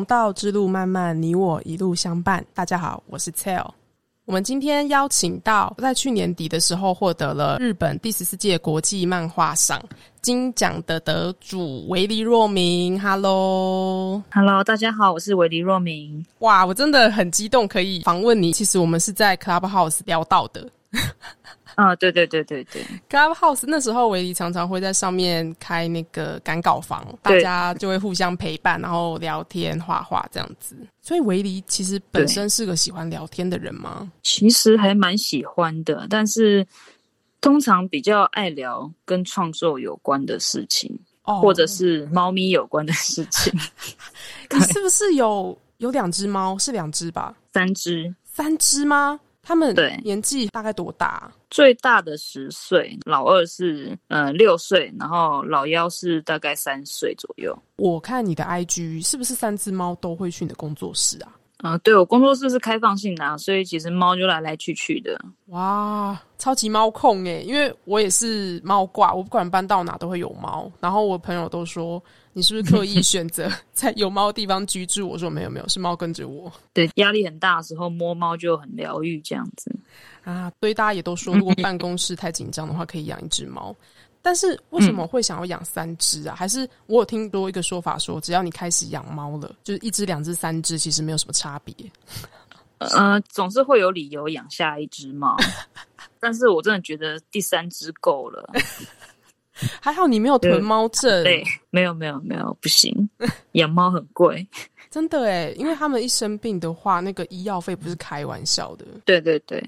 王道之路漫漫，你我一路相伴。大家好，我是 Tell。我们今天邀请到在去年底的时候获得了日本第十四届国际漫画赏金奖的得主维尼若明。Hello，Hello，大家好，我是维尼若明。哇，我真的很激动，可以访问你。其实我们是在 Clubhouse 聊到的。啊，对对对对对，Clubhouse 那时候维尼常常会在上面开那个赶稿房，大家就会互相陪伴，然后聊天、画画这样子。所以维尼其实本身是个喜欢聊天的人吗？其实还蛮喜欢的，但是通常比较爱聊跟创作有关的事情，或者是猫咪有关的事情。你是不是有有两只猫？是两只吧？三只？三只吗？他们对年纪大概多大？最大的十岁，老二是呃六岁，然后老幺是大概三岁左右。我看你的 IG 是不是三只猫都会去你的工作室啊？啊，对我工作室是开放性的，所以其实猫就来来去去的。哇，超级猫控哎！因为我也是猫挂，我不管搬到哪都会有猫。然后我朋友都说。你是不是刻意选择 在有猫的地方居住？我说没有没有，是猫跟着我。对，压力很大的时候摸猫就很疗愈，这样子啊。所以大家也都说，如果办公室太紧张的话，可以养一只猫。但是为什么会想要养三只啊？还是我有听多一个说法，说只要你开始养猫了，就是一只、两只、三只，其实没有什么差别。呃，总是会有理由养下一只猫，但是我真的觉得第三只够了。还好你没有囤猫症，对，没有没有没有，不行，养猫很贵，真的哎，因为他们一生病的话，那个医药费不是开玩笑的，对对对。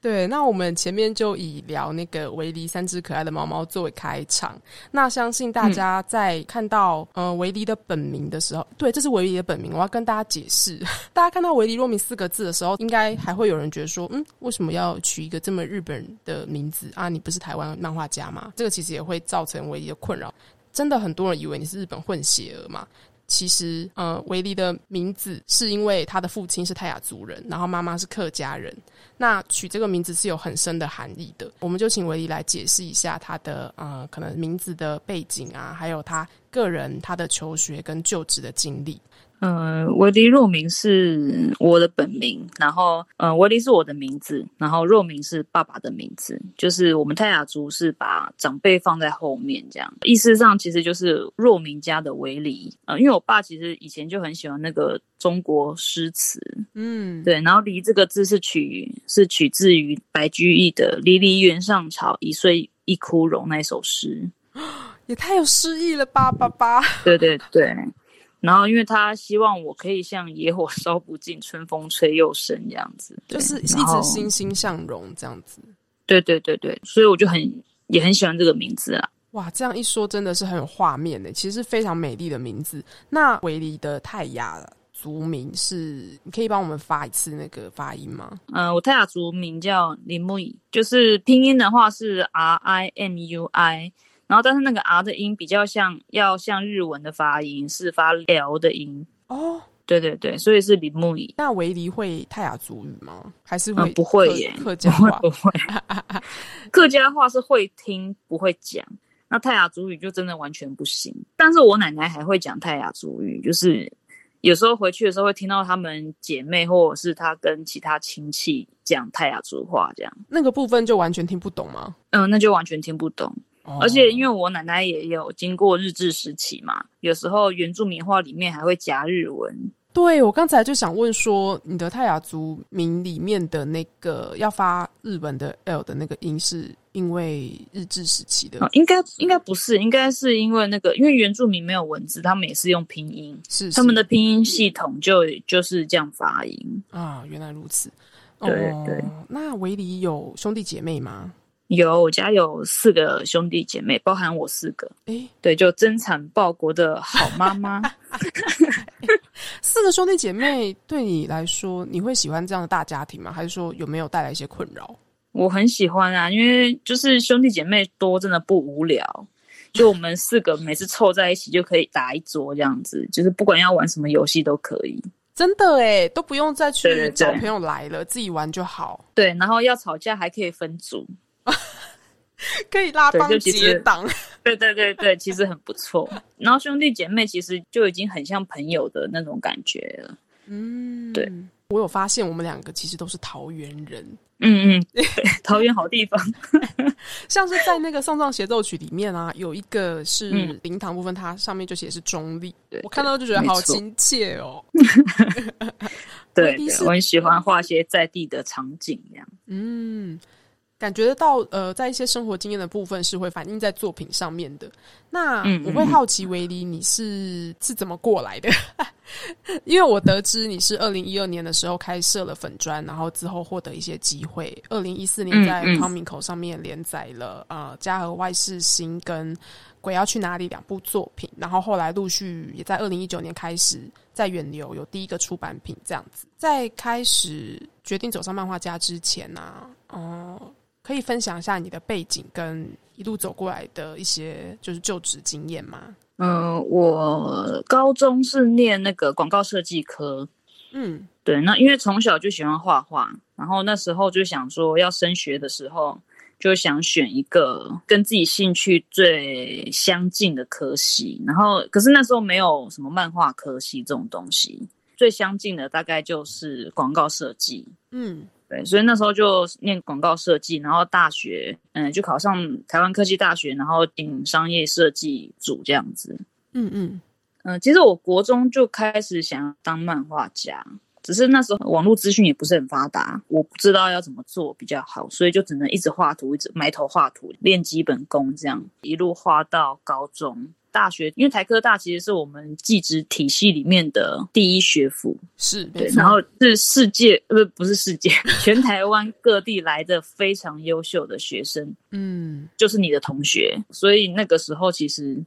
对，那我们前面就以聊那个维尼三只可爱的猫猫作为开场。那相信大家在看到呃维尼的本名的时候，对，这是维尼的本名，我要跟大家解释。大家看到维尼若明四个字的时候，应该还会有人觉得说，嗯，为什么要取一个这么日本的名字啊？你不是台湾漫画家吗？这个其实也会造成维尼的困扰。真的很多人以为你是日本混血儿嘛？其实，呃，维尼的名字是因为他的父亲是泰雅族人，然后妈妈是客家人。那取这个名字是有很深的含义的。我们就请维尼来解释一下他的呃，可能名字的背景啊，还有他个人他的求学跟就职的经历。呃，维尼若明是我的本名，然后呃，维尼是我的名字，然后若明是爸爸的名字，就是我们泰雅族是把长辈放在后面，这样意思上其实就是若明家的维尼。呃，因为我爸其实以前就很喜欢那个中国诗词，嗯，对，然后“离”这个字是取是取自于白居易的“离离原上草，一岁一枯荣”那首诗，也太有诗意了吧，爸爸。对对对。然后，因为他希望我可以像野火烧不尽，春风吹又生这样子，就是一直欣欣向荣这样子。对对对对，所以我就很也很喜欢这个名字啊。哇，这样一说真的是很有画面的，其实非常美丽的名字。那维尼的泰雅族名是，你可以帮我们发一次那个发音吗？嗯，我泰雅族名叫林木伊，就是拼音的话是 R I M U I。然后，但是那个 R 的音比较像，要像日文的发音，是发 L 的音哦。对对对，所以是李木仪。那维尼会泰雅族语吗？还是会？不会耶，客家话 不会。客家话是会听不会讲，那泰雅族语就真的完全不行。但是我奶奶还会讲泰雅族语，就是有时候回去的时候会听到他们姐妹或者是她跟其他亲戚讲泰雅族话，这样那个部分就完全听不懂吗？嗯，那就完全听不懂。而且因为我奶奶也有经过日治时期嘛，有时候原住民话里面还会夹日文。对，我刚才就想问说，你的泰雅族名里面的那个要发日本的 L 的那个音，是因为日治时期的？应该应该不是，应该是因为那个，因为原住民没有文字，他们也是用拼音，是他们的拼音系统就就是这样发音啊。原来如此。对对。那维里有兄弟姐妹吗？有，我家有四个兄弟姐妹，包含我四个。哎，对，就增产报国的好妈妈。四个兄弟姐妹对你来说，你会喜欢这样的大家庭吗？还是说有没有带来一些困扰？我很喜欢啊，因为就是兄弟姐妹多，真的不无聊。就我们四个每次凑在一起就可以打一桌这样子，就是不管要玩什么游戏都可以。真的哎，都不用再去找朋友来了，自己玩就好。对，然后要吵架还可以分组。可以拉帮结党。对对对对，其实很不错。然后兄弟姐妹其实就已经很像朋友的那种感觉了。嗯，对，我有发现我们两个其实都是桃园人，嗯嗯，对，桃园好地方。像是在那个丧葬协奏曲里面啊，有一个是嗯灵堂部分，它上面就写是中立，对我看到就觉得好亲切哦。对我很喜欢画些在地的场景，这样。嗯，感觉得到呃，在一些生活经验的部分是会反映在作品上面的。那嗯我会好奇维尼你是是怎么过来的？因为我得知你是二零一二年的时候开设了粉砖，然后之后获得一些机会。二零一四年在嗯嗯康明口上面连载了呃家和外事新跟《鬼要去哪里》两部作品，然后后来陆续也在二零一九年开始在远流有第一个出版品这样子。在开始决定走上漫画家之前呢、啊，哦、可以分享一下你的背景跟一路走过来的一些就是就职经验吗？嗯、我高中是念那个广告设计科，嗯对，那因为从小就喜欢画画，然后那时候就想说要升学的时候，就想选一个跟自己兴趣最相近的科系，然后可是那时候没有什么漫画科系这种东西，最相近的大概就是广告设计。嗯对，所以那时候就念广告设计，然后大学，嗯，就考上台湾科技大学，然后进商业设计组这样子。嗯嗯嗯，其实我国中就开始想要当漫画家，只是那时候网络资讯也不是很发达，我不知道要怎么做比较好，所以就只能一直画图，一直埋头画图，练基本功，这样一路画到高中、大学。因为台科大其实是我们技职体系里面的第一学府，是对然后是世界呃不 不是世界，全台湾各地来的非常优秀的学生，嗯就是你的同学，所以那个时候其实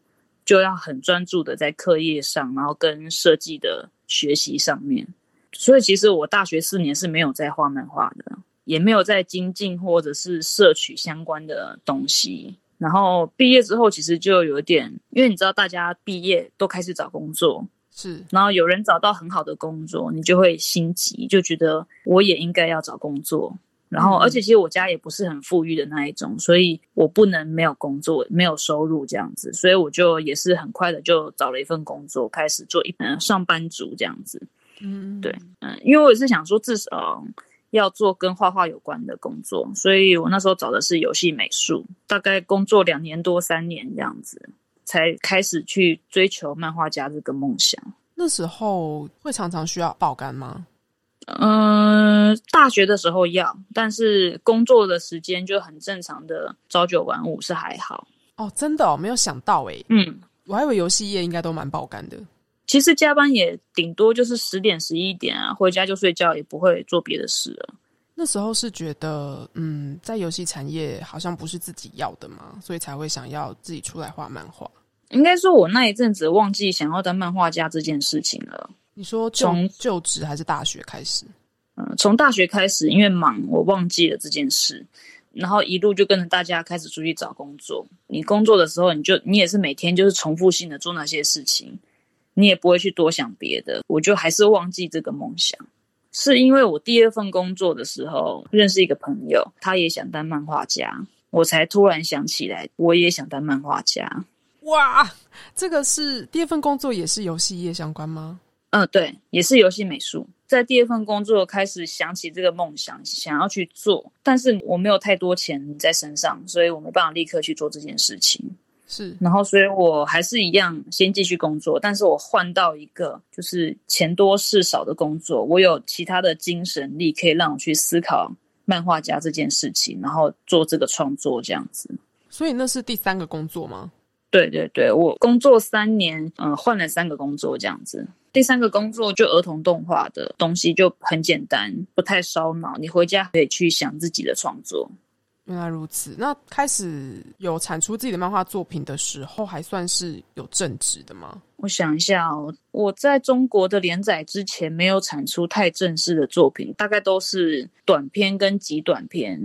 就要很专注的在课业上，然后跟设计的学习上面。所以其实我大学四年是没有在画漫画的，也没有在精进或者是摄取相关的东西。然后毕业之后，其实就有点，因为你知道大家毕业都开始找工作，是然后有人找到很好的工作，你就会心急，就觉得我也应该要找工作。然后，嗯而且其实我家也不是很富裕的那一种，所以我不能没有工作、没有收入这样子，所以我就也是很快的就找了一份工作，开始做一嗯上班族这样子。嗯对嗯，因为我也是想说至少要做跟画画有关的工作，所以我那时候找的是游戏美术，大概工作两年多三年这样子，才开始去追求漫画家这个梦想。那时候会常常需要爆肝吗？嗯，大学的时候要，但是工作的时间就很正常的朝九晚五是还好。哦，真的哦，没有想到诶，嗯，我还以为游戏业应该都蛮爆肝的。其实加班也顶多就是十点十一点啊，回家就睡觉，也不会做别的事了。那时候是觉得，嗯，在游戏产业好像不是自己要的嘛，所以才会想要自己出来画漫画。应该说，我那一阵子忘记想要当漫画家这件事情了。你说从就职还是大学开始？嗯，从大学开始，因为忙，我忘记了这件事，然后一路就跟着大家开始出去找工作。你工作的时候，你就你也是每天就是重复性的做那些事情，你也不会去多想别的。我就还是忘记这个梦想，是因为我第二份工作的时候认识一个朋友，他也想当漫画家，我才突然想起来，我也想当漫画家。哇，这个是第二份工作，也是游戏业相关吗？嗯，对，也是游戏美术。在第二份工作开始想起这个梦想，想要去做，但是我没有太多钱在身上，所以我没办法立刻去做这件事情。是然后，所以我还是一样先继续工作，但是我换到一个就是钱多事少的工作，我有其他的精神力可以让我去思考漫画家这件事情，然后做这个创作这样子。所以那是第三个工作吗？对对对，我工作三年，嗯、换了三个工作这样子。第三个工作就儿童动画的东西就很简单，不太烧脑，你回家可以去想自己的创作。原来如此。那开始有产出自己的漫画作品的时候，还算是有正职的吗？我想一下哦，我在中国的连载之前没有产出太正式的作品，大概都是短篇跟极短篇。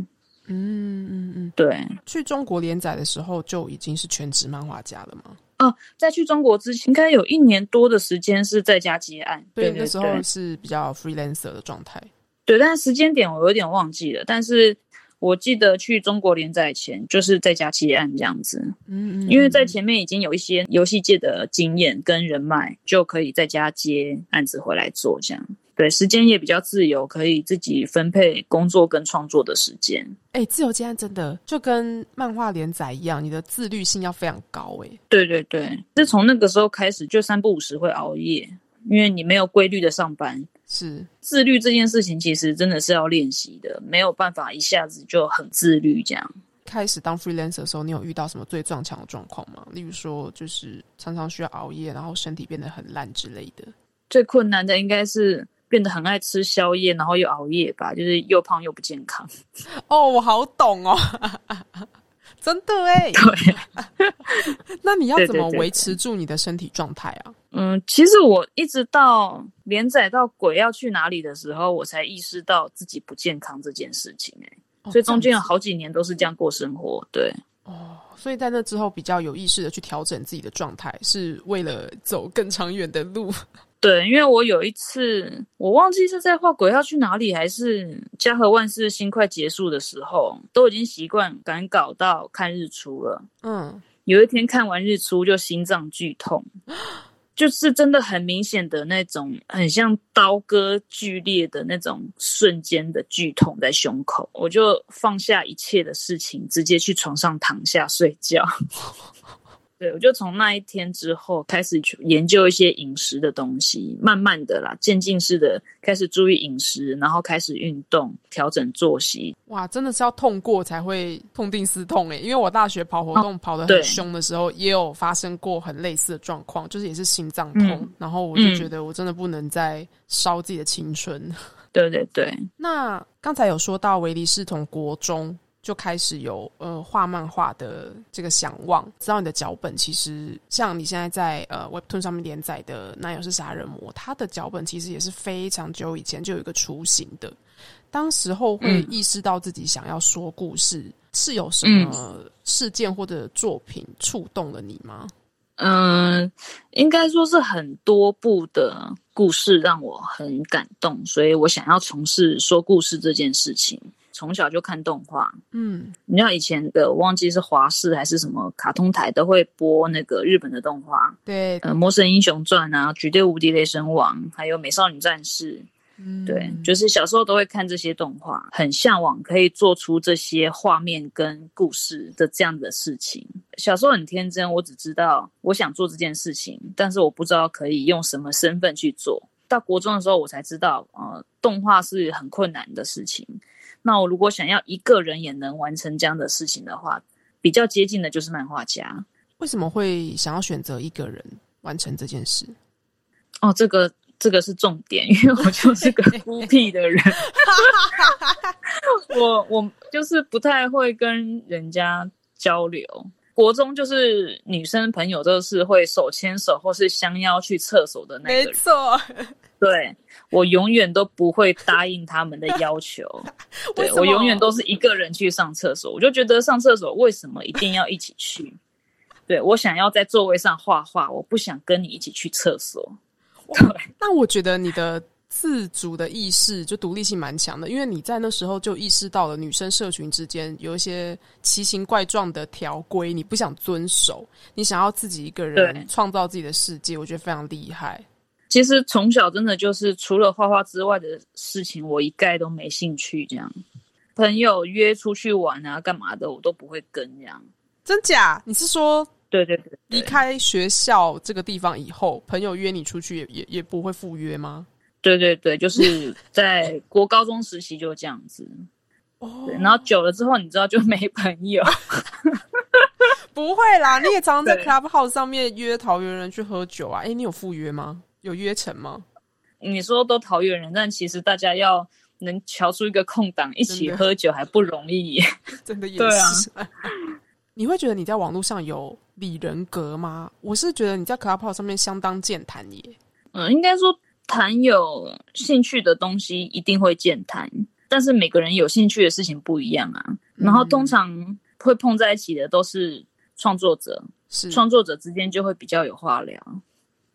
嗯嗯嗯。对，去中国连载的时候就已经是全职漫画家了吗？哦，在去中国之前，应该有一年多的时间是在家接案。那时候是比较 freelancer 的状态。对，但是时间点我有点忘记了。但是我记得去中国连载前，就是在家接案这样子。嗯嗯，因为在前面已经有一些游戏界的经验跟人脉，就可以在家接案子回来做，这样对时间也比较自由，可以自己分配工作跟创作的时间。哎、自由接案真的就跟漫画连载一样，你的自律性要非常高哎、对对对，自从那个时候开始，就三不五时会熬夜，因为你没有规律的上班。是自律这件事情其实真的是要练习的，没有办法一下子就很自律这样。开始当 freelancer 的时候，你有遇到什么最撞墙的状况吗？例如说，就是常常需要熬夜，然后身体变得很烂之类的。最困难的应该是变得很爱吃宵夜，然后又熬夜吧，就是又胖又不健康。哦，我好懂哦，真的哎。对，那你要怎么维持住你的身体状态啊？嗯，其实我一直到连载到鬼要去哪里的时候，我才意识到自己不健康这件事情、欸。哦所以中间有好几年都是这样过生活。对，哦，所以在那之后比较有意识的去调整自己的状态，是为了走更长远的路。对，因为我有一次，我忘记是在画鬼要去哪里，还是家和万事兴快结束的时候，都已经习惯赶稿到看日出了。嗯，有一天看完日出就心脏剧痛，就是真的很明显的那种，很像刀割剧烈的那种瞬间的剧痛在胸口。我就放下一切的事情，直接去床上躺下睡觉。对，我就从那一天之后开始去研究一些饮食的东西，慢慢的啦，渐进式的开始注意饮食，然后开始运动，调整作息。哇，真的是要痛过才会痛定思痛诶，因为我大学跑活动跑得很对凶的时候，也有发生过很类似的状况，就是也是心脏痛，嗯然后我就嗯觉得我真的不能再烧自己的青春。对对对，那刚才有说到维尼是从国中就开始有呃画漫画的这个想望，知道你的脚本其实像你现在在呃 Webtoon 上面连载的《男友是杀人魔》，他的脚本其实也是非常久以前就有一个雏形的。当时候会嗯意识到自己想要说故事，是有什么事件或者作品触动了你吗？嗯，应该说是很多部的故事让我很感动，所以我想要从事说故事这件事情。从小就看动画，嗯，你知道以前的我忘记是华视还是什么卡通台都会播那个日本的动画，对，呃，《魔神英雄传》啊，《绝对无敌雷神王》，还有《美少女战士》，嗯对，就是小时候都会看这些动画，很向往可以做出这些画面跟故事的这样的事情。小时候很天真，我只知道我想做这件事情，但是我不知道可以用什么身份去做。到国中的时候，我才知道，呃，动画是很困难的事情。那我如果想要一个人也能完成这样的事情的话，比较接近的就是漫画家。为什么会想要选择一个人完成这件事？哦，这个这个是重点，因为我就是个孤僻的人，我我就是不太会跟人家交流。国中就是女生朋友都是会手牵手或是相邀去厕所的那个人，错，对我永远都不会答应他们的要求。对我永远都是一个人去上厕所，我就觉得上厕所为什么一定要一起去？对我想要在座位上画画，我不想跟你一起去厕所。那我觉得你的自主的意识就独立性蛮强的，因为你在那时候就意识到了女生社群之间有一些奇形怪状的条规，你不想遵守，你想要自己一个人对创造自己的世界，我觉得非常厉害。其实从小真的就是除了画画之外的事情，我一概都没兴趣。这样，朋友约出去玩啊，干嘛的，我都不会跟。这样，真假？你是说对对对，离开学校这个地方以后，朋友约你出去也也也不会赴约吗？对对对，就是在国高中时期就这样子。哦，然后久了之后，你知道就没朋友。不会啦，你也常常在 Clubhouse 上面约桃园人去喝酒啊？哎，你有赴约吗？有约成吗？你说都桃园人，但其实大家要能瞧出一个空档一起喝酒还不容易耶。真的也对啊是。你会觉得你在网络上有理人格吗？我是觉得你在 Clubhouse 上面相当健谈耶。嗯，应该说谈有兴趣的东西一定会健谈，但是每个人有兴趣的事情不一样啊。然后通常会碰在一起的都是创作者，是，创作者之间就会比较有话聊。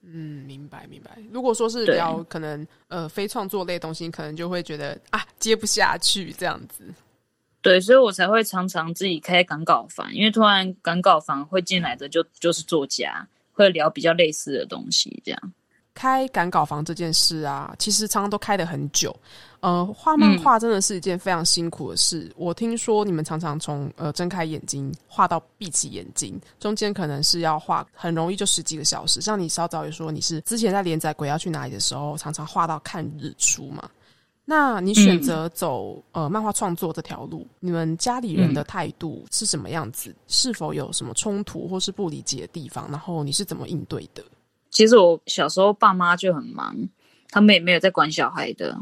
嗯，明白明白。如果说是聊可能呃非创作类的东西，可能就会觉得啊接不下去这样子。对，所以我才会常常自己开赶稿房，因为突然赶稿房会进来的就就是作家，会聊比较类似的东西，这样。开赶稿房这件事啊，其实常常都开得很久。呃，画漫画真的是一件非常辛苦的事。我听说你们常常从呃睁开眼睛画到闭起眼睛，中间可能是要画，很容易就十几个小时。像你稍早也说，你是之前在连载《鬼要去哪里》的时候，常常画到看日出嘛。那你选择走呃漫画创作这条路，你们家里人的态度是什么样子？是否有什么冲突或是不理解的地方？然后你是怎么应对的？其实我小时候爸妈就很忙，他们也没有在管小孩的，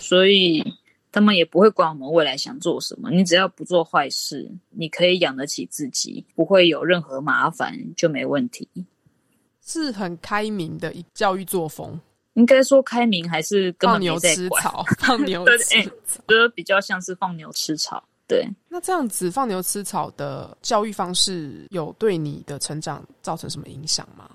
所以他们也不会管我们未来想做什么。你只要不做坏事，你可以养得起自己，不会有任何麻烦，就没问题。是很开明的一教育作风，应该说开明还是 放牛吃草？放牛吃草，觉得比较像是放牛吃草。对，那这样子放牛吃草的教育方式，有对你的成长造成什么影响吗？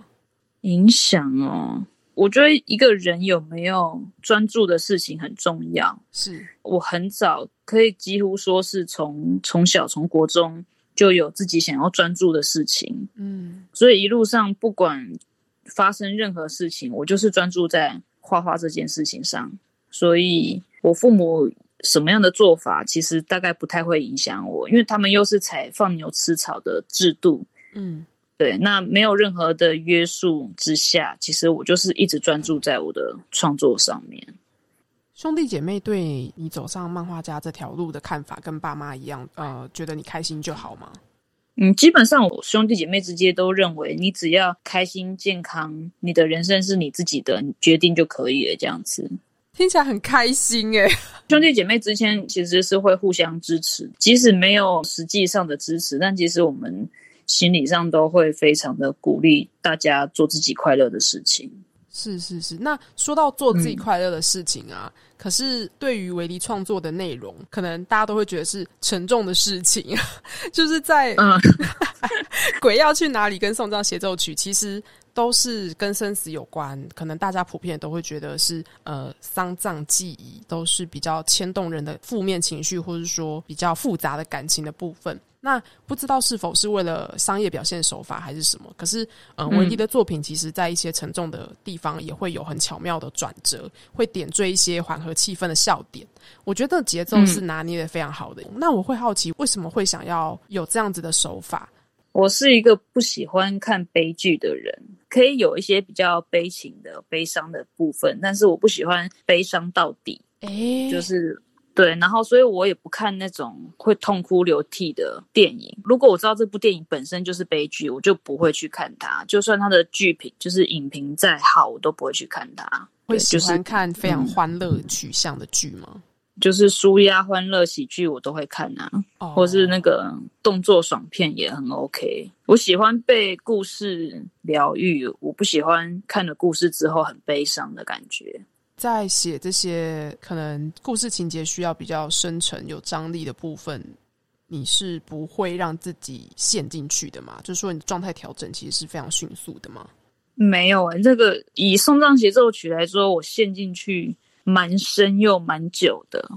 影响哦，我觉得一个人有没有专注的事情很重要。是我很早可以几乎说是从从小从国中就有自己想要专注的事情，嗯，所以一路上不管发生任何事情，我就是专注在画画这件事情上。所以我父母什么样的做法，其实大概不太会影响我，因为他们又是采放牛吃草的制度，嗯。对，那没有任何的约束之下，其实我就是一直专注在我的创作上面。兄弟姐妹对你走上漫画家这条路的看法，跟爸妈一样，呃，觉得你开心就好吗？嗯，基本上我兄弟姐妹之间都认为，你只要开心健康，你的人生是你自己的决定就可以了。这样子听起来很开心诶。兄弟姐妹之间其实是会互相支持，即使没有实际上的支持，但其实我们。心理上都会非常的鼓励大家做自己快乐的事情。是是是，那说到做自己快乐的事情啊，可是对于维尼创作的内容，可能大家都会觉得是沉重的事情。就是在嗯，鬼要去哪里？跟送葬协奏曲，其实都是跟生死有关。可能大家普遍都会觉得是呃丧葬记忆，都是比较牵动人的负面情绪，或者说比较复杂的感情的部分。那不知道是否是为了商业表现手法还是什么？可是，嗯，维迪的作品其实在一些沉重的地方也会有很巧妙的转折，会点缀一些缓和气氛的笑点。我觉得节奏是拿捏的非常好的。那我会好奇，为什么会想要有这样子的手法？我是一个不喜欢看悲剧的人，可以有一些比较悲情的、悲伤的部分，但是我不喜欢悲伤到底。哎，就是。对，然后所以我也不看那种会痛哭流涕的电影。如果我知道这部电影本身就是悲剧，我就不会去看它。就算它的剧评就是影评再好，我都不会去看它。会喜欢看非常欢乐取向的剧吗？就是舒压欢乐喜剧我都会看啊，或是那个动作爽片也很 OK。我喜欢被故事疗愈，我不喜欢看了故事之后很悲伤的感觉。在写这些可能故事情节需要比较深沉、有张力的部分，你是不会让自己陷进去的嘛？就是说，你状态调整其实是非常迅速的吗？没有啊，这个以送葬协奏曲来说，我陷进去蛮深又蛮久的。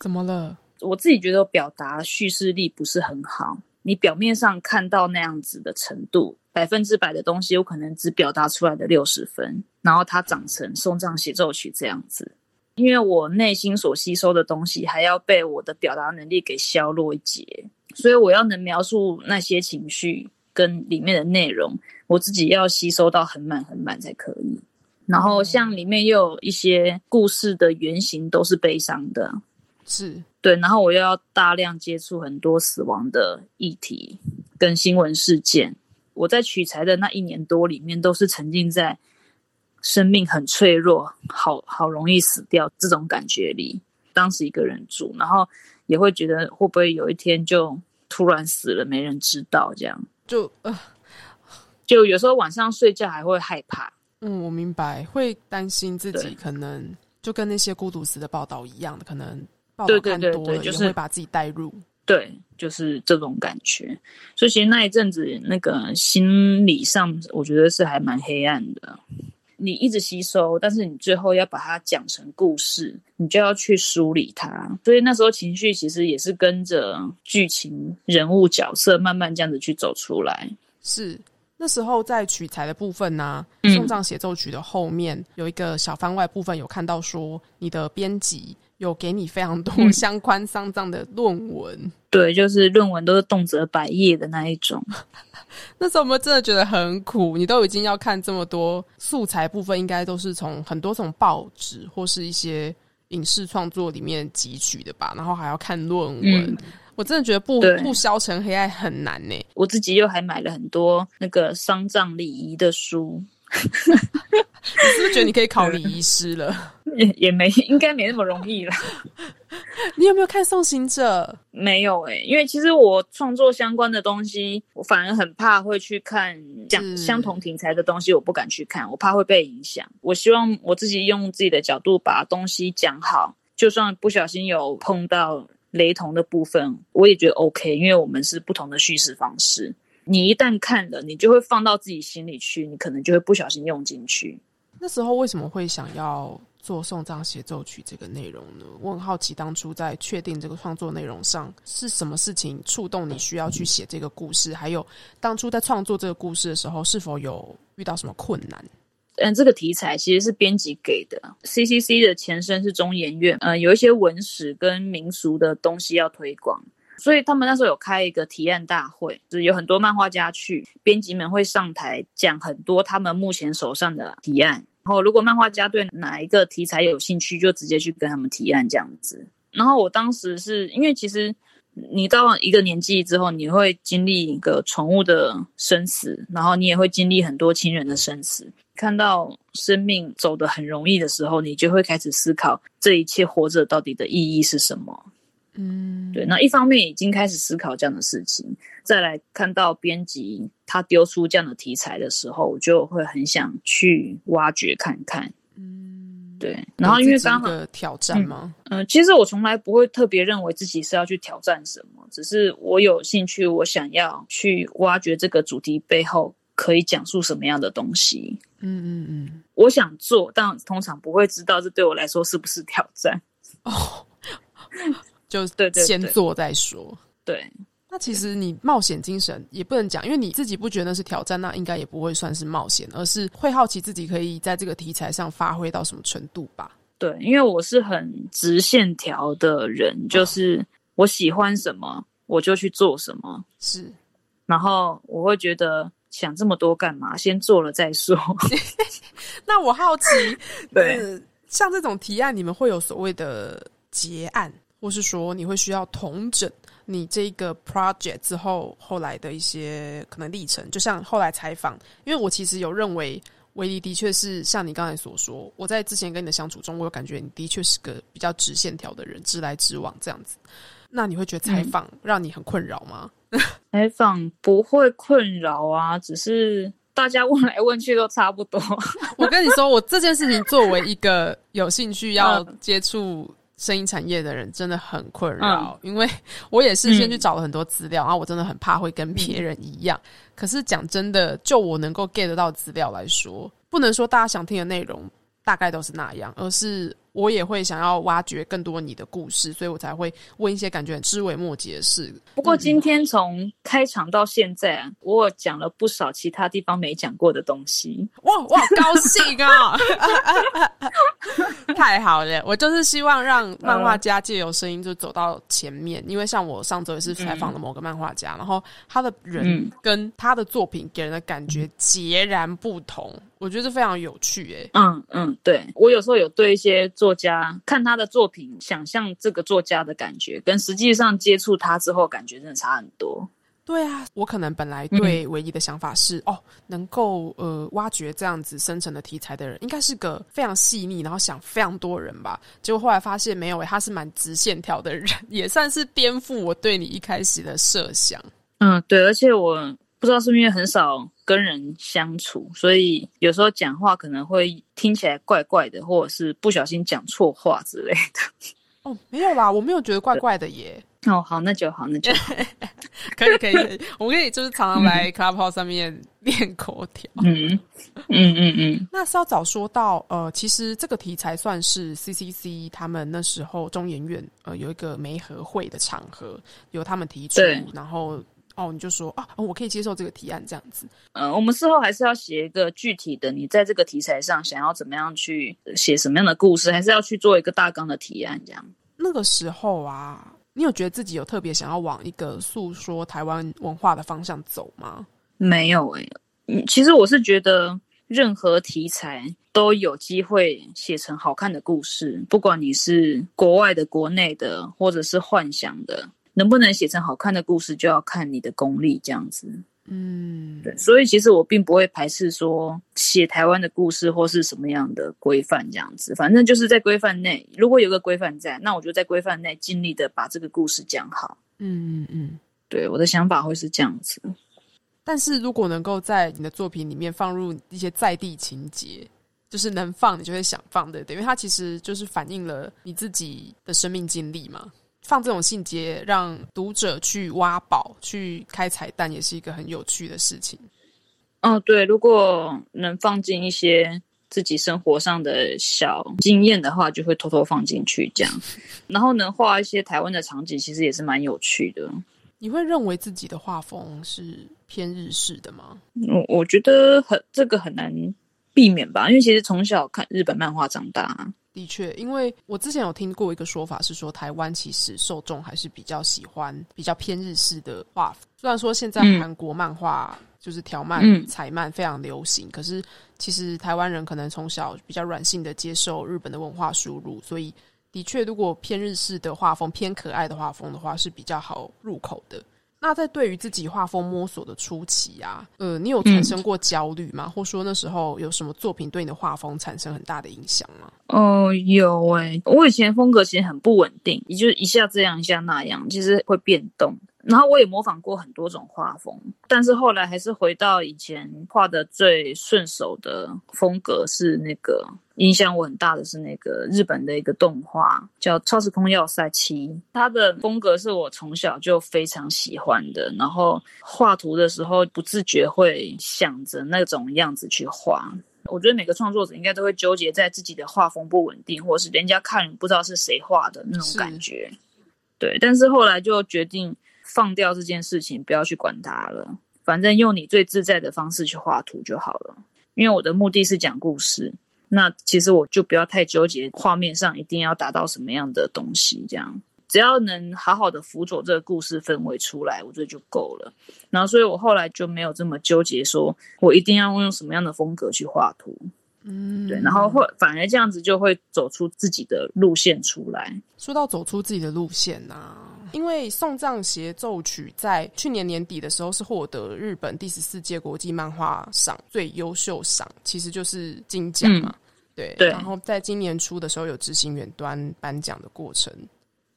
怎么了？我自己觉得表达叙事力不是很好。你表面上看到那样子的程度。百分之百的东西，有可能只表达出来的六十分，然后它长成送葬协奏曲这样子。因为我内心所吸收的东西，还要被我的表达能力给削弱一截，所以我要能描述那些情绪跟里面的内容，我自己要吸收到很满很满才可以。然后像里面又有一些故事的原型都是悲伤的，是对，然后我又要大量接触很多死亡的议题跟新闻事件。我在取材的那一年多里面，都是沉浸在生命很脆弱、好好容易死掉这种感觉里。当时一个人住，然后也会觉得会不会有一天就突然死了，没人知道这样。就呃，就有时候晚上睡觉还会害怕。嗯，我明白，会担心自己可能就跟那些孤独死的报道一样的，可能报道看多了，就是会把自己带入。对，就是这种感觉，所以其实那一阵子那个心理上，我觉得是还蛮黑暗的。你一直吸收，但是你最后要把它讲成故事，你就要去梳理它。所以那时候情绪其实也是跟着剧情、人物角色慢慢这样子去走出来。是那时候在取材的部分呢，嗯送葬协奏曲的后面有一个小番外部分，有看到说你的编辑有给你非常多嗯相关丧葬的论文。对，就是论文都是动辄百页的那一种。那时候我们真的觉得很苦，你都已经要看这么多素材部分，应该都是从很多从报纸或是一些影视创作里面汲取的吧，然后还要看论文。嗯我真的觉得不不消沉黑暗很难呢。我自己又还买了很多那个丧葬礼仪的书，你是不是觉得你可以考礼仪师了？也也没应该没那么容易了。你有没有看《送行者没有诶、因为其实我创作相关的东西，我反而很怕会去看讲相同题材的东西，我不敢去看，我怕会被影响。我希望我自己用自己的角度把东西讲好，就算不小心有碰到雷同的部分，我也觉得 OK，因为我们是不同的叙事方式。你一旦看了，你就会放到自己心里去，你可能就会不小心用进去。那时候为什么会想要做送葬协奏曲这个内容呢？我很好奇，当初在确定这个创作内容上是什么事情触动你需要去写这个故事？还有当初在创作这个故事的时候，是否有遇到什么困难？嗯，这个题材其实是编辑给的。CCC 的前身是中研院，呃，有一些文史跟民俗的东西要推广，所以他们那时候有开一个提案大会，就是有很多漫画家去，编辑们会上台讲很多他们目前手上的提案。然后，如果漫画家对哪一个题材有兴趣，就直接去跟他们提案这样子。然后我当时是因为其实你到一个年纪之后，你会经历一个宠物的生死，然后你也会经历很多亲人的生死。看到生命走得很容易的时候，你就会开始思考这一切活着到底的意义是什么。嗯，对，那一方面已经开始思考这样的事情，再来看到编辑他丢出这样的题材的时候，我就会很想去挖掘看看。嗯，对，然后因为刚好，挑战吗？嗯、其实我从来不会特别认为自己是要去挑战什么，只是我有兴趣，我想要去挖掘这个主题背后可以讲述什么样的东西。嗯嗯嗯，我想做，但通常不会知道这对我来说是不是挑战。哦，就对对对先做再说。对，那其实你冒险精神也不能讲，因为你自己不觉得那是挑战，那应该也不会算是冒险，而是会好奇自己可以在这个题材上发挥到什么程度吧。对，因为我是很直线条的人，就是我喜欢什么我就去做什么，是，然后我会觉得想这么多干嘛？先做了再说。那我好奇，对呃像这种提案，你们会有所谓的结案，或是说你会需要统整你这个 project 之后后来的一些可能历程，就像后来采访，因为我其实有认为。维尼的确是像你刚才所说，我在之前跟你的相处中，我有感觉你的确是个比较直线条的人，直来直往这样子。那你会觉得采访让你很困扰吗？采访不会困扰啊，只是大家问来问去都差不多。我跟你说，我这件事情作为一个有兴趣要接触声音产业的人，真的很困扰，因为我也是先去找了很多资料，然后我真的很怕会跟别人一样。可是讲真的，就我能够 get 到资料来说，不能说大家想听的内容大概都是那样，而是我也会想要挖掘更多你的故事，所以我才会问一些感觉很枝微末节的事。不过今天从开场到现在啊，我有讲了不少其他地方没讲过的东西。哇，我好高兴啊！太好了，我就是希望让漫画家借由声音就走到前面，因为像我上周也是采访了某个漫画家，然后他的人跟他的作品给人的感觉截然不同，我觉得非常有趣诶、嗯嗯，对我有时候有对一些作家看他的作品，想象这个作家的感觉，跟实际上接触他之后感觉真的差很多。对啊，我可能本来对唯一的想法是，哦，能够呃挖掘这样子深层的题材的人，应该是个非常细腻，然后想非常多人吧。结果后来发现没有诶、他是蛮直线条的人，也算是颠覆我对你一开始的设想。嗯，对，而且我不知道是不是因为很少跟人相处，所以有时候讲话可能会听起来怪怪的，或者是不小心讲错话之类的。哦，没有啦，我没有觉得怪怪的耶。哦，好，那就好，那就好。可以可以可以，我们可以就是常常来 Clubhouse 上面练口条。嗯嗯嗯嗯。那稍早说到，呃，其实这个题材算是 CCC 他们那时候中研院呃有一个媒合会的场合，由他们提出，然后。哦，你就说啊，我可以接受这个提案这样子。嗯，我们事后还是要写一个具体的，你在这个题材上想要怎么样去写什么样的故事，还是要去做一个大纲的提案这样。那个时候啊，你有觉得自己有特别想要往一个诉说台湾文化的方向走吗？没有诶，嗯，其实我是觉得任何题材都有机会写成好看的故事，不管你是国外的、国内的，或者是幻想的。能不能写成好看的故事，就要看你的功力这样子。嗯，对，所以其实我并不会排斥说写台湾的故事或是什么样的规范这样子，反正就是在规范内，如果有个规范在，那我就在规范内尽力的把这个故事讲好。嗯嗯嗯，对，我的想法会是这样子。但是如果能够在你的作品里面放入一些在地情节，就是能放你就会想放的，因为它其实就是反映了你自己的生命经历嘛。放这种信节，让读者去挖宝、去开彩蛋，也是一个很有趣的事情。哦，对，如果能放进一些自己生活上的小经验的话，就会偷偷放进去这样。然后能画一些台湾的场景，其实也是蛮有趣的。你会认为自己的画风是偏日式的吗？我我觉得很这个很难避免吧，因为其实从小看日本漫画长大。的确，因为我之前有听过一个说法，是说台湾其实受众还是比较喜欢比较偏日式的画虽然说现在韩国漫画就是条漫、彩漫非常流行，可是其实台湾人可能从小比较软性的接受日本的文化输入，所以的确，如果偏日式的画风、偏可爱的画风的话，是比较好入口的。那在对于自己画风摸索的初期啊，呃，你有产生过焦虑吗？或说那时候有什么作品对你的画风产生很大的影响吗？哦，有诶，我以前风格其实很不稳定，也就是一下这样一下那样，其实会变动。然后我也模仿过很多种画风，但是后来还是回到以前画的最顺手的风格，是那个影响我很大的是那个日本的一个动画叫《超时空要塞七》，它的风格是我从小就非常喜欢的，然后画图的时候不自觉会想着那种样子去画。我觉得每个创作者应该都会纠结在自己的画风不稳定，或者是人家看不知道是谁画的那种感觉。对，但是后来就决定。放掉这件事情，不要去管它了。反正用你最自在的方式去画图就好了。因为我的目的是讲故事，那其实我就不要太纠结画面上一定要达到什么样的东西。这样，只要能好好的辅佐这个故事氛围出来，我觉得就够了。然后，所以我后来就没有这么纠结，说我一定要用什么样的风格去画图。嗯，对。然后会反而这样子就会走出自己的路线出来。说到走出自己的路线呐。因为送葬协奏曲在去年年底的时候是获得日本第十四届国际漫画赏最优秀赏，其实就是金奖嘛。对，对然后在今年初的时候有执行远端颁奖的过程，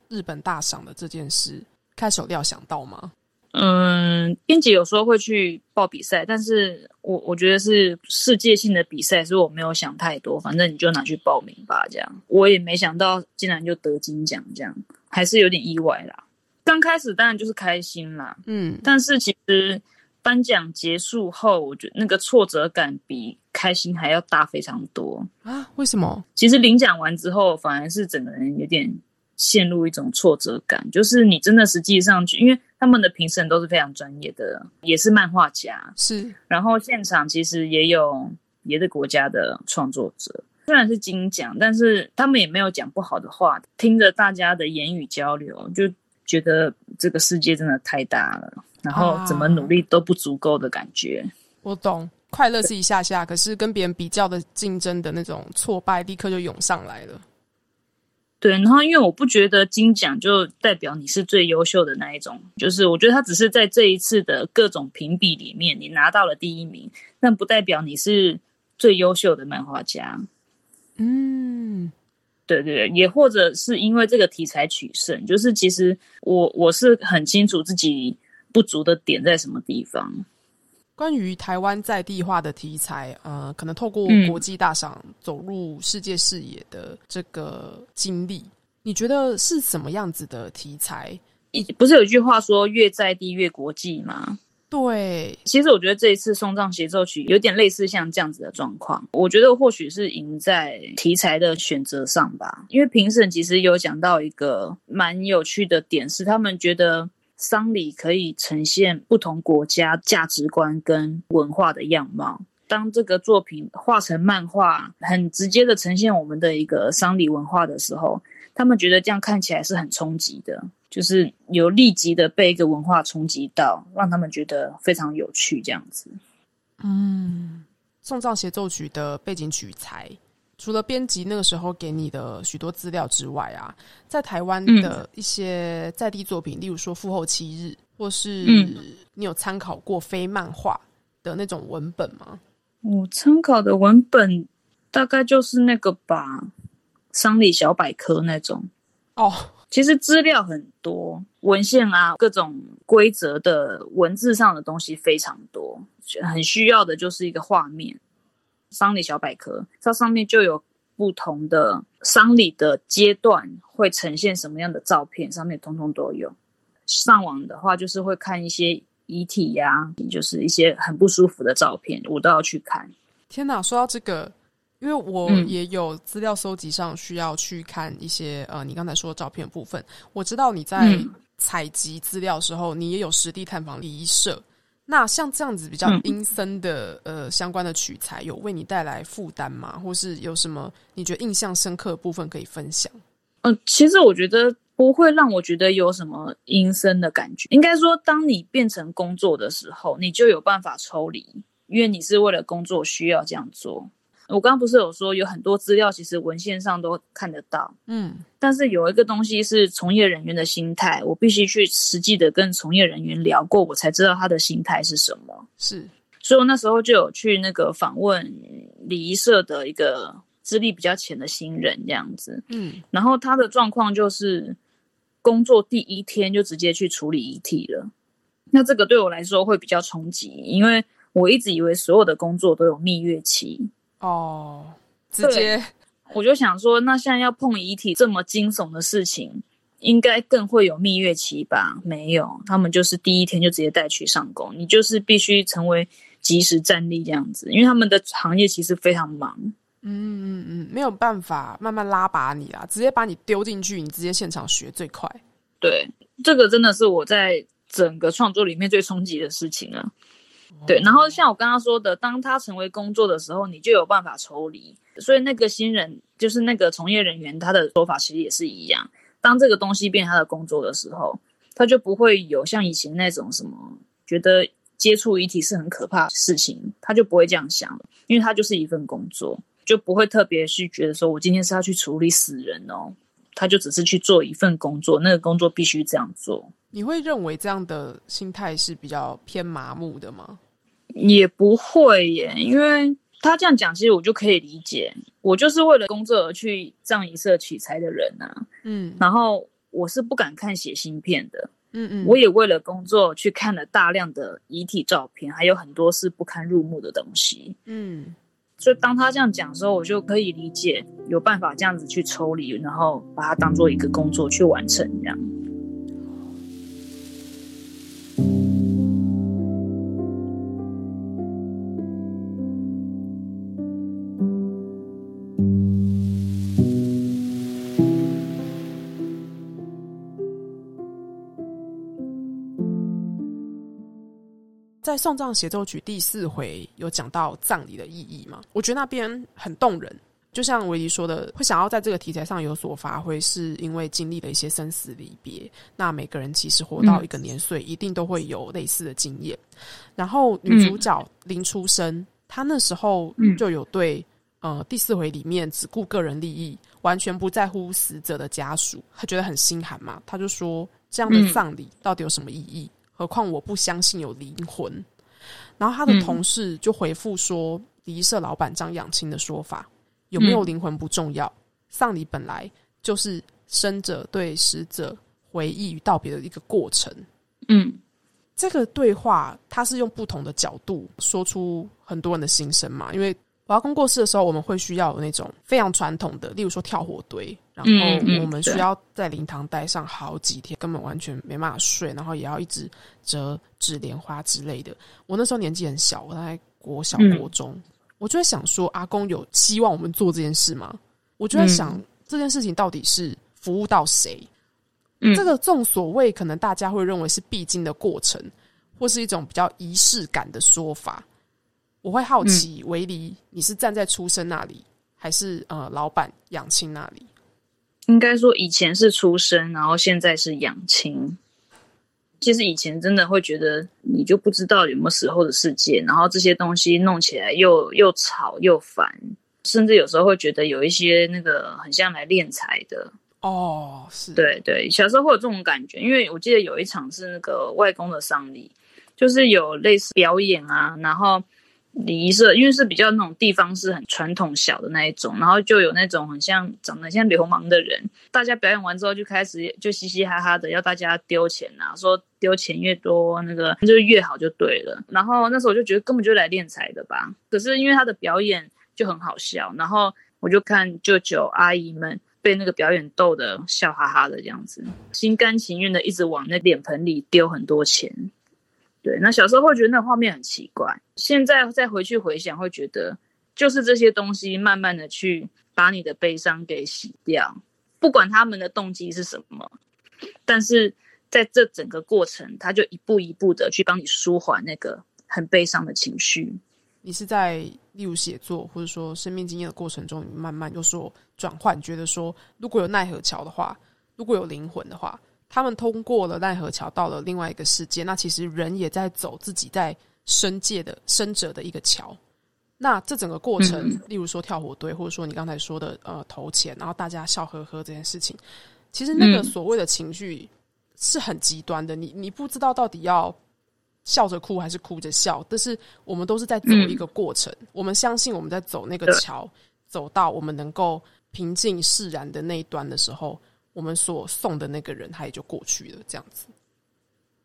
日本大赏的这件事，开手料想到吗？嗯，编辑有时候会去报比赛，但是我我觉得是世界性的比赛，所以我没有想太多，反正你就拿去报名吧，这样。我也没想到竟然就得金奖，这样还是有点意外啦。刚开始当然就是开心啦，嗯，但是其实颁奖结束后，我觉得那个挫折感比开心还要大非常多啊！为什么？其实领奖完之后，反而是整个人有点陷入一种挫折感，就是你真的实际上去，因为他们的评审都是非常专业的，也是漫画家，是，然后现场其实也有别的国家的创作者，虽然是金奖，但是他们也没有讲不好的话，听着大家的言语交流就。觉得这个世界真的太大了，然后怎么努力都不足够的感觉。我懂，快乐是一下下，可是跟别人比较的竞争的那种挫败，立刻就涌上来了。对，然后因为我不觉得金奖就代表你是最优秀的那一种，就是我觉得他只是在这一次的各种评比里面，你拿到了第一名，但不代表你是最优秀的漫画家。嗯。对对对，也或者是因为这个题材取胜，就是其实我我是很清楚自己不足的点在什么地方。关于台湾在地化的题材，呃，可能透过国际大赏走入世界视野的这个经历，你觉得是什么样子的题材不是有一句话说“越在地越国际”吗？对，其实我觉得这一次送葬协奏曲有点类似像这样子的状况。我觉得或许是赢在题材的选择上吧，因为评审其实有讲到一个蛮有趣的点，是他们觉得丧礼可以呈现不同国家价值观跟文化的样貌。当这个作品画成漫画，很直接的呈现我们的一个丧礼文化的时候，他们觉得这样看起来是很冲击的。就是有立即的被一个文化冲击到，让他们觉得非常有趣，这样子。嗯，送葬协奏曲的背景取材，除了编辑那个时候给你的许多资料之外啊，在台湾的一些在地作品，例如说《父后七日》，或是你有参考过非漫画的那种文本吗？我参考的文本大概就是那个吧，丧礼小百科那种。哦。其实资料很多，文献啊，各种规则的文字上的东西非常多，很需要的就是一个画面。丧礼小百科，它上面就有不同的丧礼的阶段会呈现什么样的照片，上面通通都有。上网的话，就是会看一些遗体呀，就是一些很不舒服的照片，我都要去看。天哪，说到这个。因为我也有资料搜集上需要去看一些呃，你刚才说的照片部分。我知道你在采集资料时候，你也有实地探访礼仪社。那像这样子比较阴森的呃相关的取材，有为你带来负担吗？或是有什么你觉得印象深刻的部分可以分享？嗯，其实我觉得不会让我觉得有什么阴森的感觉。应该说，当你变成工作的时候，你就有办法抽离，因为你是为了工作需要这样做。我刚刚不是有说有很多资料，其实文献上都看得到，嗯，但是有一个东西是从业人员的心态，我必须去实际的跟从业人员聊过，我才知道他的心态是什么。是，所以我那时候就有去那个访问礼仪社的一个资历比较浅的新人这样子，嗯，然后他的状况就是工作第一天就直接去处理遗体了，那这个对我来说会比较冲击，因为我一直以为所有的工作都有蜜月期。哦，直接我就想说，那现在要碰遗体这么惊悚的事情，应该更会有蜜月期吧？没有，他们就是第一天就直接带去上工，你就是必须成为及时战力这样子，因为他们的行业其实非常忙。嗯嗯嗯，没有办法慢慢拉拔你啊，直接把你丢进去，你直接现场学最快。对，这个真的是我在整个创作里面最冲击的事情了。对，然后像我刚刚说的，当他成为工作的时候，你就有办法抽离。所以那个新人，就是那个从业人员，他的说法其实也是一样。当这个东西变他的工作的时候，他就不会有像以前那种什么觉得接触遗体是很可怕的事情，他就不会这样想了，因为他就是一份工作，就不会特别去觉得说我今天是要去处理死人哦，他就只是去做一份工作，那个工作必须这样做。你会认为这样的心态是比较偏麻木的吗？也不会耶，因为他这样讲，其实我就可以理解。我就是为了工作而去葬仪社取材的人啊，嗯，然后我是不敢看写芯片的，嗯嗯，我也为了工作去看了大量的遗体照片，还有很多是不堪入目的东西，嗯，所以当他这样讲的时候，我就可以理解，有办法这样子去抽离，然后把它当做一个工作去完成这样。在送葬协奏曲第四回有讲到葬礼的意义吗？我觉得那边很动人，就像维迪说的，会想要在这个题材上有所发挥，是因为经历了一些生死离别。那每个人其实活到一个年岁，一定都会有类似的经验。然后女主角林出生，她那时候就有对呃第四回里面只顾个人利益，完全不在乎死者的家属，她觉得很心寒嘛。她就说：“这样的葬礼到底有什么意义？”何况我不相信有灵魂，然后他的同事就回复说：“礼仪社老板张养清的说法，有没有灵魂不重要，丧礼本来就是生者对死者回忆与道别的一个过程。”嗯，这个对话他是用不同的角度说出很多人的心声嘛，因为阿公过世的时候，我们会需要有那种非常传统的，例如说跳火堆，然嗯后嗯我们需要在灵堂待上好几天，根本完全没办法睡，然后也要一直折纸莲花之类的。我那时候年纪很小，我大概国小嗯国中，我就在想说，阿公有希望我们做这件事吗？我就在想、这件事情到底是服务到谁？嗯这个众所谓可能大家会认为是必经的过程，或是一种比较仪式感的说法。我会好奇，维尼，你是站在出生那里，还是呃老板养亲那里？应该说以前是出生，然后现在是养亲。其实以前真的会觉得你就不知道有没有死后的世界，然后这些东西弄起来又又吵又烦，甚至有时候会觉得有一些那个很像来敛财的。哦，是，对对，小时候会有这种感觉，因为我记得有一场是那个外公的丧礼，就是有类似表演啊，然后礼仪社，因为是比较那种地方是很传统小的那一种，然后就有那种很像长得像流氓的人，大家表演完之后就开始就嘻嘻哈哈的要大家丢钱啊，说丢钱越多那个就越好就对了。然后那时候我就觉得根本就来练财的吧，可是因为他的表演就很好笑，然后我就看舅舅阿姨们。被那个表演逗得笑哈哈的这样子，心甘情愿的一直往那脸盆里丢很多钱。对，那小时候会觉得那画面很奇怪，现在再回去回想，会觉得就是这些东西慢慢的去把你的悲伤给洗掉，不管他们的动机是什么，但是在这整个过程，他就一步一步的去帮你舒缓那个很悲伤的情绪。你是在例如写作或者说生命经验的过程中，你慢慢有所转换，觉得说如果有奈何桥的话，如果有灵魂的话，他们通过了奈何桥到了另外一个世界，那其实人也在走自己在生界的生者的一个桥。那这整个过程，嗯。例如说跳火堆，或者说你刚才说的呃投钱，然后大家笑呵呵这件事情，其实那个嗯。所谓的情绪是很极端的，你你不知道到底要笑着哭还是哭着笑，但是我们都是在走一个过程，我们相信我们在走那个桥，走到我们能够平静释然的那一端的时候，我们所送的那个人他也就过去了，这样子。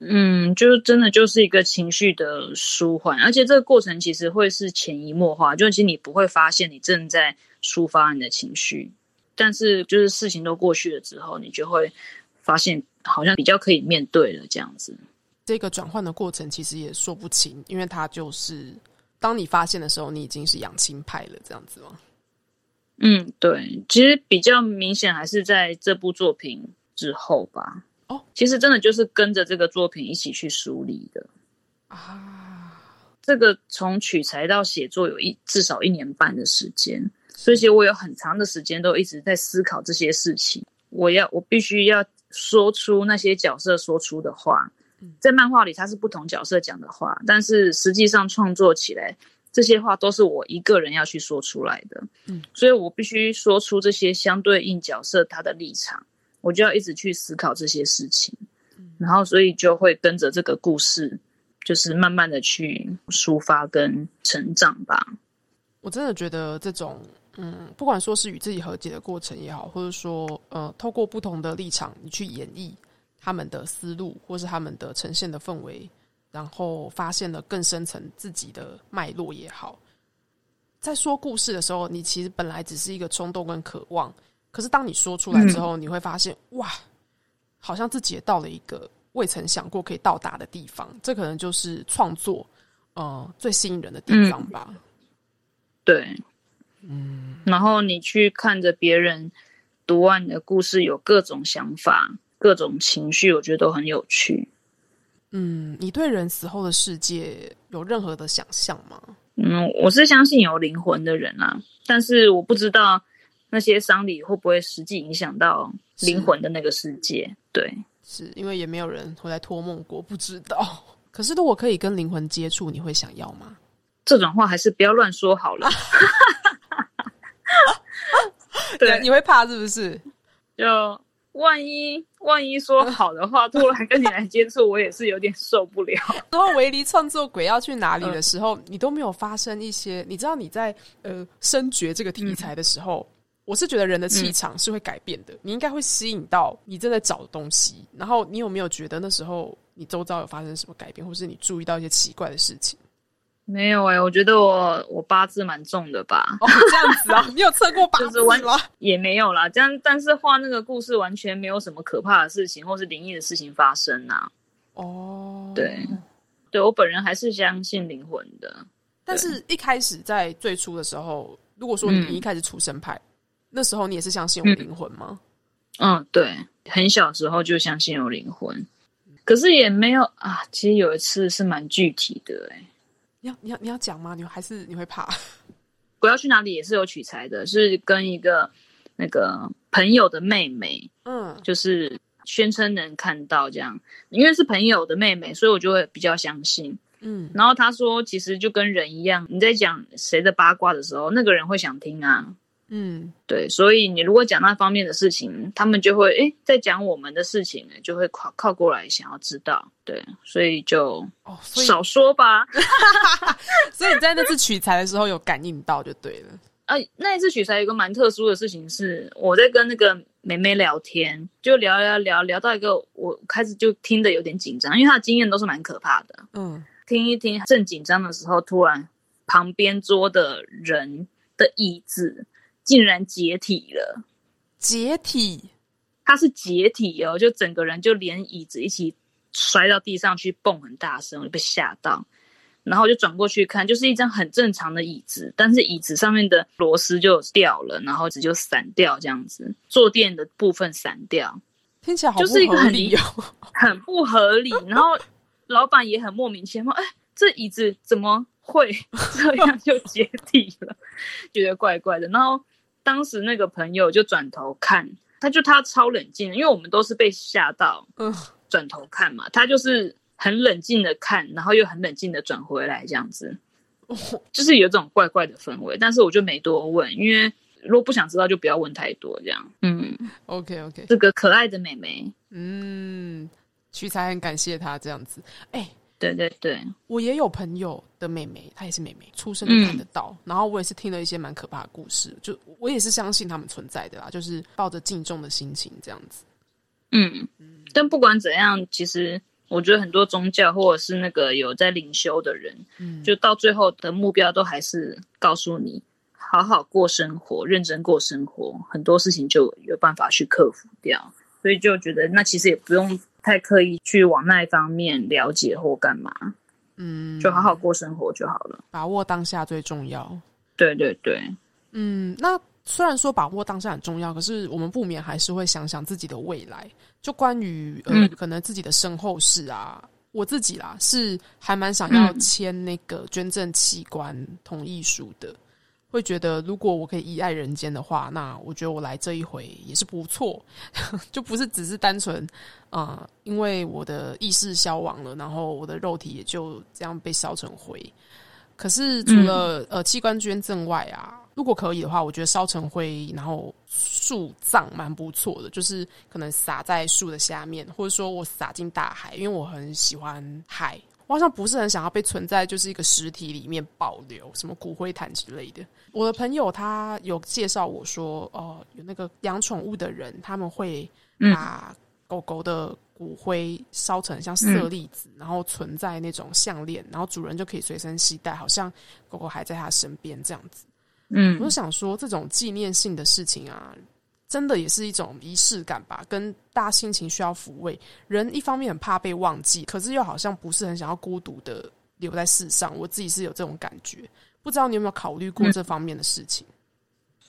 嗯，就真的就是一个情绪的舒缓，而且这个过程其实会是潜移默化，就其实你不会发现你正在抒发你的情绪，但是就是事情都过去了之后，你就会发现好像比较可以面对了这样子。这个转换的过程其实也说不清，因为它就是当你发现的时候，你已经是养亲派了，这样子吗？嗯，对，其实比较明显还是在这部作品之后吧。哦，其实真的就是跟着这个作品一起去梳理的。啊，这个从取材到写作有一至少一年半的时间，所以其实我有很长的时间都一直在思考这些事情。我要我必须要说出那些角色说出的话，在漫画里它是不同角色讲的话，但是实际上创作起来这些话都是我一个人要去说出来的。嗯，所以我必须说出这些相对应角色他的立场，我就要一直去思考这些事情，然后所以就会跟着这个故事。就是慢慢的去抒发跟成长吧。我真的觉得这种，嗯，不管说是与自己和解的过程也好，或者说，呃，透过不同的立场，你去演绎他们的思路，或是他们的呈现的氛围，然后发现了更深层自己的脉络也好，在说故事的时候，你其实本来只是一个冲动跟渴望，可是当你说出来之后，你会发现，哇，好像自己也到了一个未曾想过可以到达的地方。这可能就是创作，呃，最吸引人的地方吧。对，嗯，然后你去看着别人读完你的故事，有各种想法、各种情绪，我觉得都很有趣。嗯，你对人死后的世界有任何的想象吗？嗯，我是相信有灵魂的人啊，但是我不知道那些丧礼会不会实际影响到灵魂的那个世界。对，是因为也没有人会来托梦过，不知道。可是如果可以跟灵魂接触，你会想要吗？这种话还是不要乱说好了。对，你会怕是不是？就万一万一说好的话，突然跟你来接触，我也是有点受不了。然后维尼创作鬼要去哪里的时候，你都没有发生一些。你知道你在呃深掘这个题材的时候，我是觉得人的气场是会改变的。你应该会吸引到你正在找的东西。然后你有没有觉得那时候你周遭有发生什么改变，或是你注意到一些奇怪的事情？没有哎、我觉得我我八字蛮重的吧，哦，这样子啊，你有测过八字就是完吗？也没有啦。这样，但是画那个故事完全没有什么可怕的事情或是灵异的事情发生啊。哦，对，对我本人还是相信灵魂的。但是一开始在最初的时候，如果说你嗯一开始出生派，那时候你也是相信有灵魂吗？嗯，对，很小时候就相信有灵魂，可是也没有啊。其实有一次是蛮具体的、欸，你要你要你要讲吗？你还是你会怕？我要去哪里也是有取材的，是跟一个那个朋友的妹妹，嗯，就是宣称能看到这样，因为是朋友的妹妹，所以我就会比较相信。嗯，然后他说，其实就跟人一样，你在讲谁的八卦的时候，那个人会想听啊。嗯，对，所以你如果讲那方面的事情，他们就会诶，在讲我们的事情，就会靠靠过来想要知道。对，所以就哦，少说吧。所以你在那次取材的时候有感应到就对了。啊，那一次取材有一个蛮特殊的事情是，我在跟那个妹妹聊天，就聊聊聊聊到一个，我开始就听得有点紧张，因为她的经验都是蛮可怕的。嗯，听一听，正紧张的时候，突然旁边桌的人的椅子竟然解体了。解体，它是解体哦，就整个人就连椅子一起摔到地上去，蹦很大声，被吓到。然后我就转过去看，就是一张很正常的椅子，但是椅子上面的螺丝就掉了，然后椅子就散掉，这样子，坐垫的部分散掉，听起来好就是一个很。很不合理。然后老板也很莫名其妙，哎，这椅子怎么会这样就解体了？觉得怪怪的。然后当时那个朋友就转头看，他就他超冷静，因为我们都是被吓到，嗯，转头看嘛，他就是很冷静的看，然后又很冷静的转回来，这样子，就是有这种怪怪的氛围。但是我就没多问，因为如果不想知道，就不要问太多，这样。嗯，OK OK，这个可爱的妹妹，嗯，取材很感谢她这样子。哎、对对对，我也有朋友的妹妹，她也是妹妹，出生就看得到。然后我也是听了一些蛮可怕的故事，就我也是相信他们存在的啦，就是抱着敬重的心情这样子。嗯，但不管怎样，其实我觉得很多宗教或者是那个有在领修的人，嗯，就到最后的目标都还是告诉你，好好过生活，认真过生活，很多事情就有办法去克服掉。所以就觉得那其实也不用太刻意去往那一方面了解或干嘛，嗯，就好好过生活就好了。把握当下最重要。对对对，嗯，那虽然说把握当下很重要，可是我们不免还是会想想自己的未来。就关于呃，嗯可能自己的身后事啊，我自己啦是还蛮想要嗯签那个捐赠器官同意书的。会觉得，如果我可以依爱人间的话，那我觉得我来这一回也是不错，就不是只是单纯，呃，因为我的意识消亡了，然后我的肉体也就这样被烧成灰。可是除了、呃器官捐赠外啊，如果可以的话，我觉得烧成灰，然后树葬蛮不错的，就是可能撒在树的下面，或者说我撒进大海，因为我很喜欢海。我好像不是很想要被存在就是一个实体里面保留，什么骨灰坛之类的。我的朋友他有介绍我说，哦、有那个养宠物的人，他们会把狗狗的骨灰烧成像色粒子，然后存在那种项链，然后主人就可以随身携带，好像狗狗还在他身边这样子。嗯我就想说，这种纪念性的事情啊，真的也是一种仪式感吧，跟大家心情需要抚慰。人一方面很怕被忘记，可是又好像不是很想要孤独的留在世上。我自己是有这种感觉，不知道你有没有考虑过这方面的事情？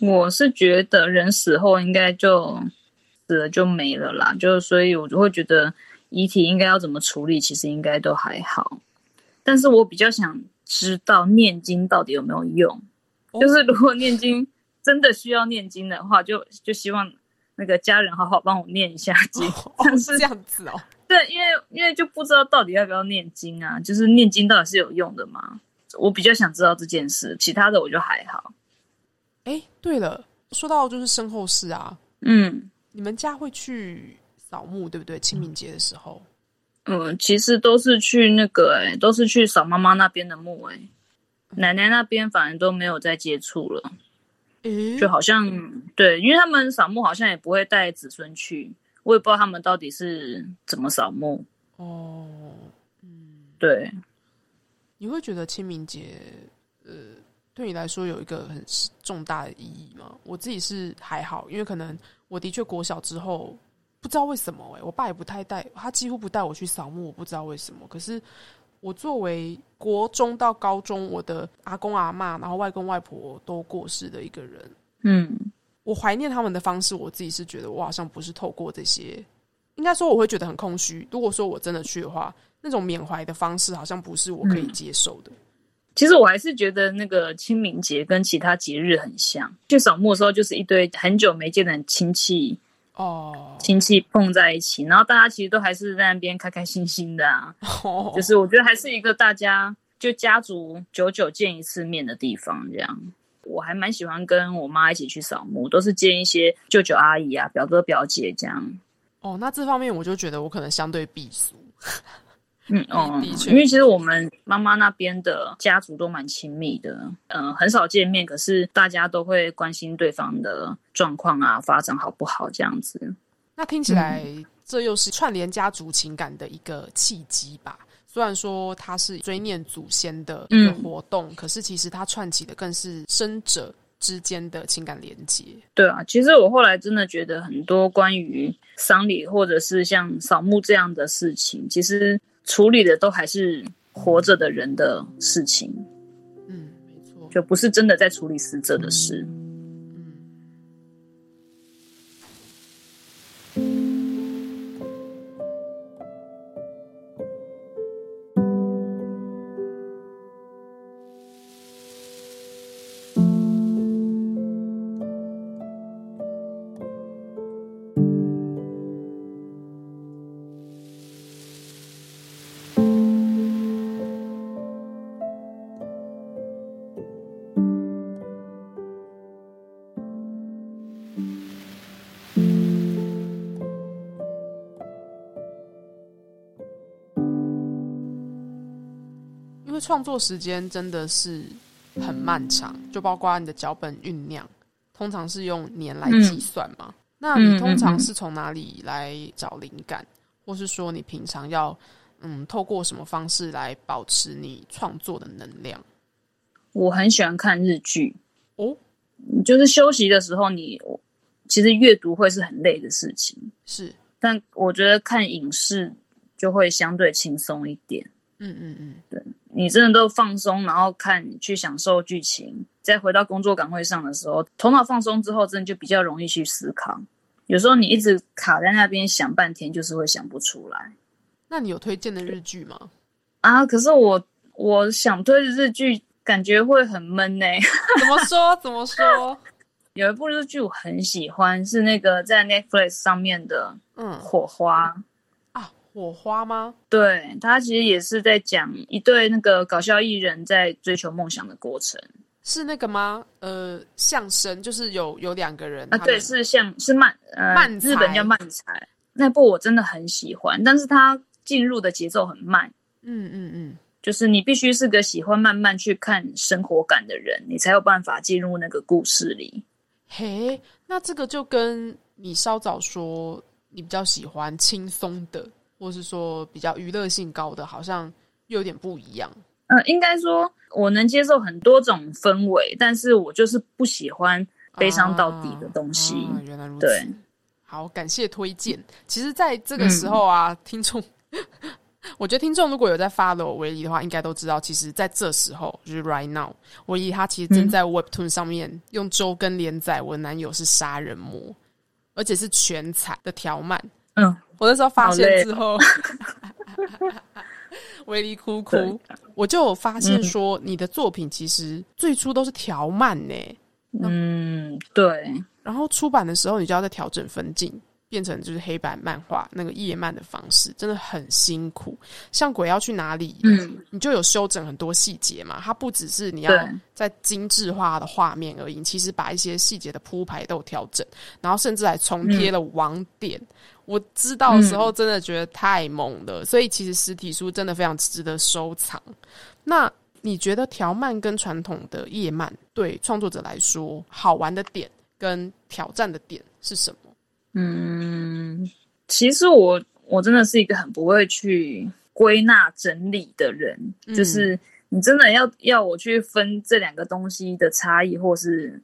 我是觉得人死后应该就死了就没了啦，就所以我就会觉得遗体应该要怎么处理，其实应该都还好。但是我比较想知道念经到底有没有用，哦就是如果念经真的需要念经的话，就就希望那个家人好好帮我念一下 经。哦，但是这样子哦，对，因为因为就不知道到底要不要念经啊，就是念经到底是有用的吗？我比较想知道这件事，其他的我就还好。哎，对了，说到就是身后事啊，嗯。你们家会去扫墓对不对？清明节的时候，嗯，其实都是去那个、欸，都是去扫妈妈那边的墓、欸，奶奶那边反而都没有再接触了，诶，就好像对，因为他们扫墓好像也不会带子孙去，我也不知道他们到底是怎么扫墓。哦，对，你会觉得清明节，呃，对你来说有一个很重大的意义吗？我自己是还好，因为可能我的确国小之后不知道为什么，哎，我爸也不太带，他几乎不带我去扫墓，我不知道为什么。可是我作为国中到高中，我的阿公阿妈，然后外公外婆都过世的一个人，嗯，我怀念他们的方式，我自己是觉得我好像不是透过这些。应该说我会觉得很空虚。如果说我真的去的话，那种缅怀的方式好像不是我可以接受的。其实我还是觉得那个清明节跟其他节日很像，去扫墓的时候就是一堆很久没见的亲戚哦，亲戚碰在一起，然后大家其实都还是在那边开开心心的啊。就是我觉得还是一个大家就家族久久见一次面的地方，这样。我还蛮喜欢跟我妈一起去扫墓，都是见一些舅舅阿姨啊、表哥表姐这样。哦，那这方面我就觉得我可能相对避俗。嗯哦，因为其实我们妈妈那边的家族都蛮亲密的，嗯，很少见面，可是大家都会关心对方的状况啊，发展好不好这样子。那听起来这又是串联家族情感的一个契机吧？虽然说它是追念祖先的一个活动，可是其实它串起的更是生者。之间的情感连接，对啊，其实我后来真的觉得很多关于丧礼或者是像扫墓这样的事情，其实处理的都还是活着的人的事情。嗯，没错，就不是真的在处理死者的事。创作时间真的是很漫长，就包括你的脚本酝酿，通常是用年来计算嘛？那你通常是从哪里来找灵感，或是说你平常要嗯透过什么方式来保持你创作的能量？我很喜欢看日剧哦，就是休息的时候，你其实阅读会是很累的事情，是，但我觉得看影视就会相对轻松一点。嗯嗯嗯，对。你真的都放松，然后看去享受剧情，再回到工作岗位上的时候，头脑放松之后，真的就比较容易去思考。有时候你一直卡在那边想半天，就是会想不出来。那你有推荐的日剧吗？啊，可是我我想推的日剧，感觉会很闷呢。怎么说？怎么说？有一部日剧我很喜欢，是那个在 Netflix 上面的，嗯，火花。火花吗？对他其实也是在讲一对那个搞笑艺人，在追求梦想的过程，是那个吗？呃，相声就是有有两个人啊，对，是像是慢呃慢日本叫慢才那部我真的很喜欢，但是他进入的节奏很慢，嗯嗯嗯，就是你必须是个喜欢慢慢去看生活感的人，你才有办法进入那个故事里。嘿，那这个就跟你稍早说你比较喜欢轻松的。或是说比较娱乐性高的，好像又有点不一样。嗯，应该说我能接受很多种氛围，但是我就是不喜欢悲伤到底的东西。原来如此。对，好，感谢推荐。其实，在这个时候啊，听众，我觉得听众如果有在 follow 维尼的话，应该都知道，其实在这时候就是 right now，维尼他其实正在 Webtoon 上面用周更连载。我的男友是杀人魔，而且是全彩的条漫。嗯。我那时候发现之后，维力 哭哭，我就有发现说，你的作品其实最初都是调慢呢。嗯，对。然后出版的时候，你就要再调整分镜。变成就是黑白漫画那个页漫的方式，真的很辛苦。像鬼要去哪里，嗯，你就有修整很多细节嘛。它不只是你要在精致化的画面而已，其实把一些细节的铺排都有调整，然后甚至还重贴了网点。我知道的时候，真的觉得太猛了。所以其实实体书真的非常值得收藏。那你觉得条漫跟传统的页漫对创作者来说好玩的点跟挑战的点是什么？嗯，其实我我真的是一个很不会去归纳整理的人，就是你真的要要我去分这两个东西的差异，或是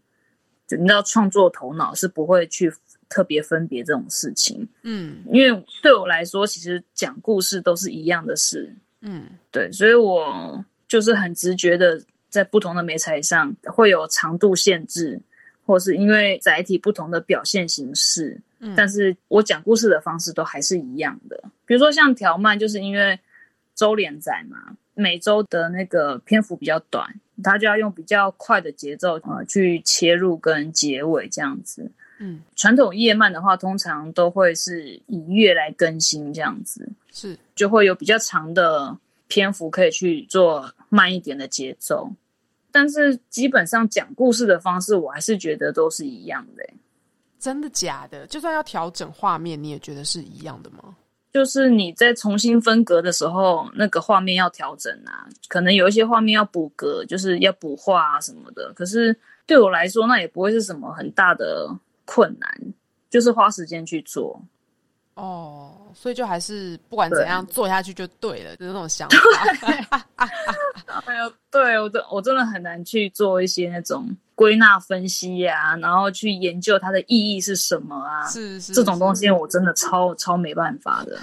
就你知道创作头脑是不会去特别分别这种事情。嗯因为对我来说，其实讲故事都是一样的事。嗯对，所以我就是很直觉的，在不同的媒材上会有长度限制，或是因为载体不同的表现形式，嗯但是我讲故事的方式都还是一样的。比如说像条漫，就是因为周连载嘛，每周的那个篇幅比较短，它就要用比较快的节奏呃去切入跟结尾这样子。嗯，传统页漫的话，通常都会是以月来更新这样子。是就会有比较长的篇幅可以去做慢一点的节奏。但是基本上讲故事的方式，我还是觉得都是一样的欸、真的假的？就算要调整画面，你也觉得是一样的吗？就是你在重新分格的时候，那个画面要调整啊，可能有一些画面要补格，就是要补画啊什么的。可是对我来说，那也不会是什么很大的困难，就是花时间去做。哦，所以就还是不管怎对样做下去就对了，就是那种想法。哎呦，对我真我真的很难去做一些那种归纳分析呀、然后去研究它的意义是什么啊，是是这种东是西我真的超超没办法的。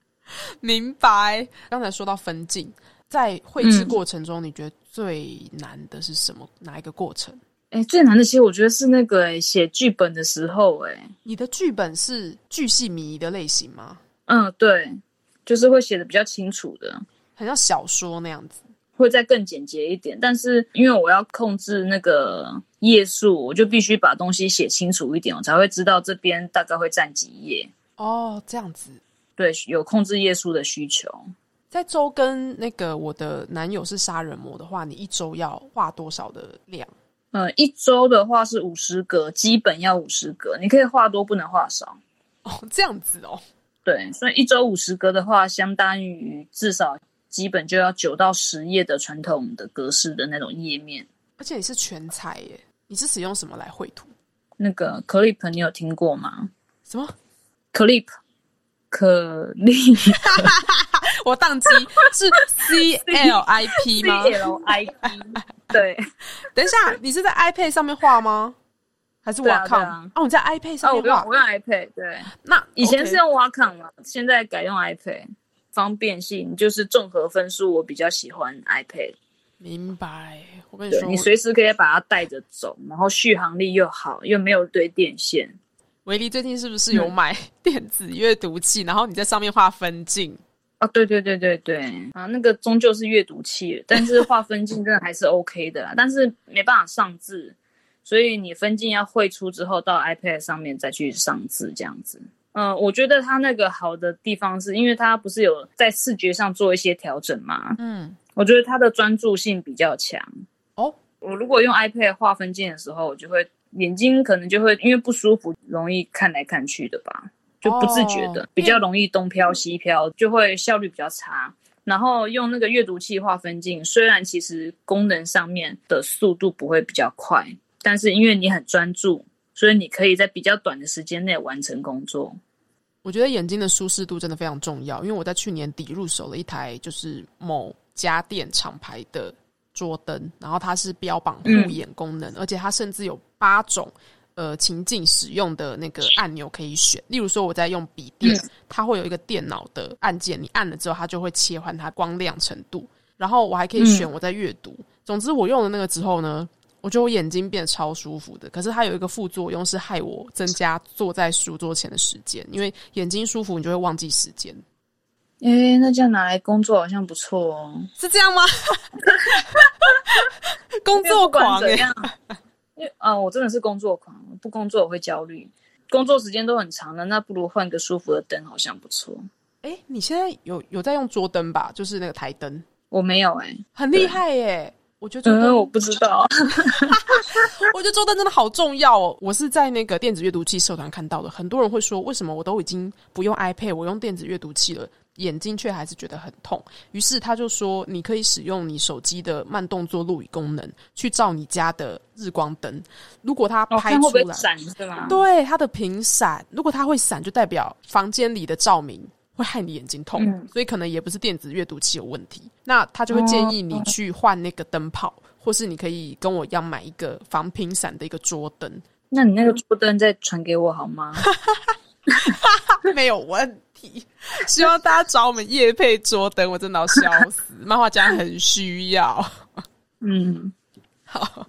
明白。刚才说到分镜，在绘制嗯过程中，你觉得最难的是什么？哪一个过程？哎，最难的其实我觉得是那个哎写剧本的时候，哎，你的剧本是巨细靡遗的类型吗？嗯，对，就是会写的比较清楚的。很像小说那样子。会再更简洁一点，但是因为我要控制那个页数，我就必须把东西写清楚一点，我才会知道这边大概会占几页。哦，这样子。对，有控制页数的需求。在周跟那个我的男友是杀人魔的话，你一周要画多少的量？呃，一周的话是五十格，基本要五十格，你可以画多，不能画少。哦，这样子哦。对，所以一周五十格的话，相当于至少基本就要九到十页的传统的格式的那种页面。而且你是全彩耶，你是使用什么来绘图？那个 Clip 你有听过吗什么？？Clip，可丽我宕机是 C L I P 吗？L I P，对。等一下，你是在 iPad 上面画吗？还是 Wacom？哦，你在 iPad 哦，上面画。我用我用 iPad，对，那以前是用 Wacom 嘛，现在改用 iPad，方便性就是综合分数，我比较喜欢 iPad。明白。我跟你说，你随时可以把它带着走，然后续航力又好，又没有堆电线。维力最近是不是有买电子阅读器？然后你在上面画分镜？哦，对对对对对，啊，那个终究是阅读器，但是画分镜真的还是 OK 的啦，但是没办法上字，所以你分镜要绘出之后到 iPad 上面再去上字这样子。嗯，我觉得它那个好的地方是因为它不是有在视觉上做一些调整嘛，嗯，我觉得它的专注性比较强。哦，我如果用 iPad 画分镜的时候，我就会眼睛可能就会因为不舒服，容易看来看去的吧，就不自觉的、哦比较容易东飘西飘，就会效率比较差。然后用那个阅读器划分镜，虽然其实功能上面的速度不会比较快，但是因为你很专注，所以你可以在比较短的时间内完成工作。我觉得眼睛的舒适度真的非常重要，因为我在去年底入手了一台就是某家电厂牌的桌灯，然后它是标榜护眼功能，而且它甚至有八种呃情境使用的那个按钮可以选。例如说我在用笔电，它会有一个电脑的按键，你按了之后它就会切换它光亮程度，然后我还可以选我在阅读。总之我用了那个之后呢。我觉得我眼睛变得超舒服的，可是它有一个副作用是害我增加坐在书桌前的时间，因为眼睛舒服，你就会忘记时间，诶，那这样拿来工作好像不错哦。是这样吗？工作狂样，因为啊、我真的是工作狂，不工作我会焦虑。工作时间都很长了，那不如换个舒服的灯，好像不错。哎、你现在有有在用桌灯吧？就是那个台灯，我没有哎、很厉害耶、我觉得桌灯，嗯，我不知道。我觉得桌灯真的好重要哦。我是在那个电子阅读器社团看到的，很多人会说，为什么我都已经不用 iPad，我用电子阅读器了，眼睛却还是觉得很痛。于是他就说，你可以使用你手机的慢动作录影功能去照你家的日光灯，如果它哦，拍出来，闪是吗？对它的频闪，如果它会闪，就代表房间里的照明会害你眼睛痛，嗯所以可能也不是电子阅读器有问题。那他就会建议你去换那个灯泡，或是你可以跟我一样买一个防频闪的一个桌灯，那你那个桌灯再传给我好吗？没有问题。希望大家找我们叶配桌灯，我真的要笑死，漫画家很需要。嗯 好，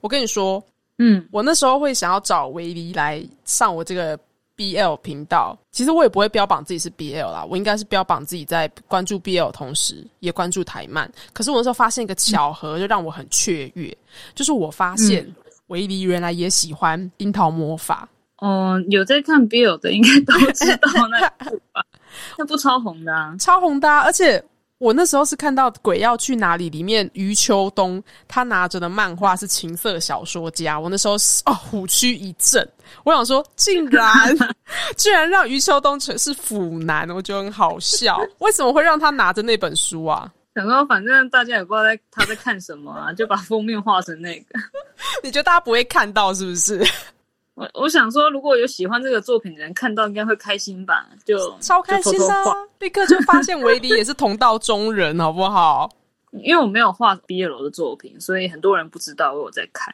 我跟你说，嗯我那时候会想要找维尼来上我这个 BL 频道，其实我也不会标榜自己是 BL 啦，我应该是标榜自己在关注 BL 同时也关注台漫。可是我那时候发现一个巧合，就让我很雀跃，就是我发现维尼原来也喜欢樱桃魔法。哦，有在看 Bill 的应该都知 道那部吧？那部超红的啊！超红的啊、而且我那时候是看到《鬼要去哪里》里面余秋冬他拿着的漫画是情色小说家，我那时候是哦虎躯一震，我想说竟然 居然让余秋冬成是腐男，我觉得很好笑，为什么会让他拿着那本书啊？想说反正大家也不知道在他在看什么啊，就把封面画成那个。你觉得大家不会看到是不是？我我想说，如果有喜欢这个作品的人看到，应该会开心吧？就超开心、啊立刻就发现维迪也是同道中人，好不好？因为我没有画毕业楼的作品，所以很多人不知道我有在看。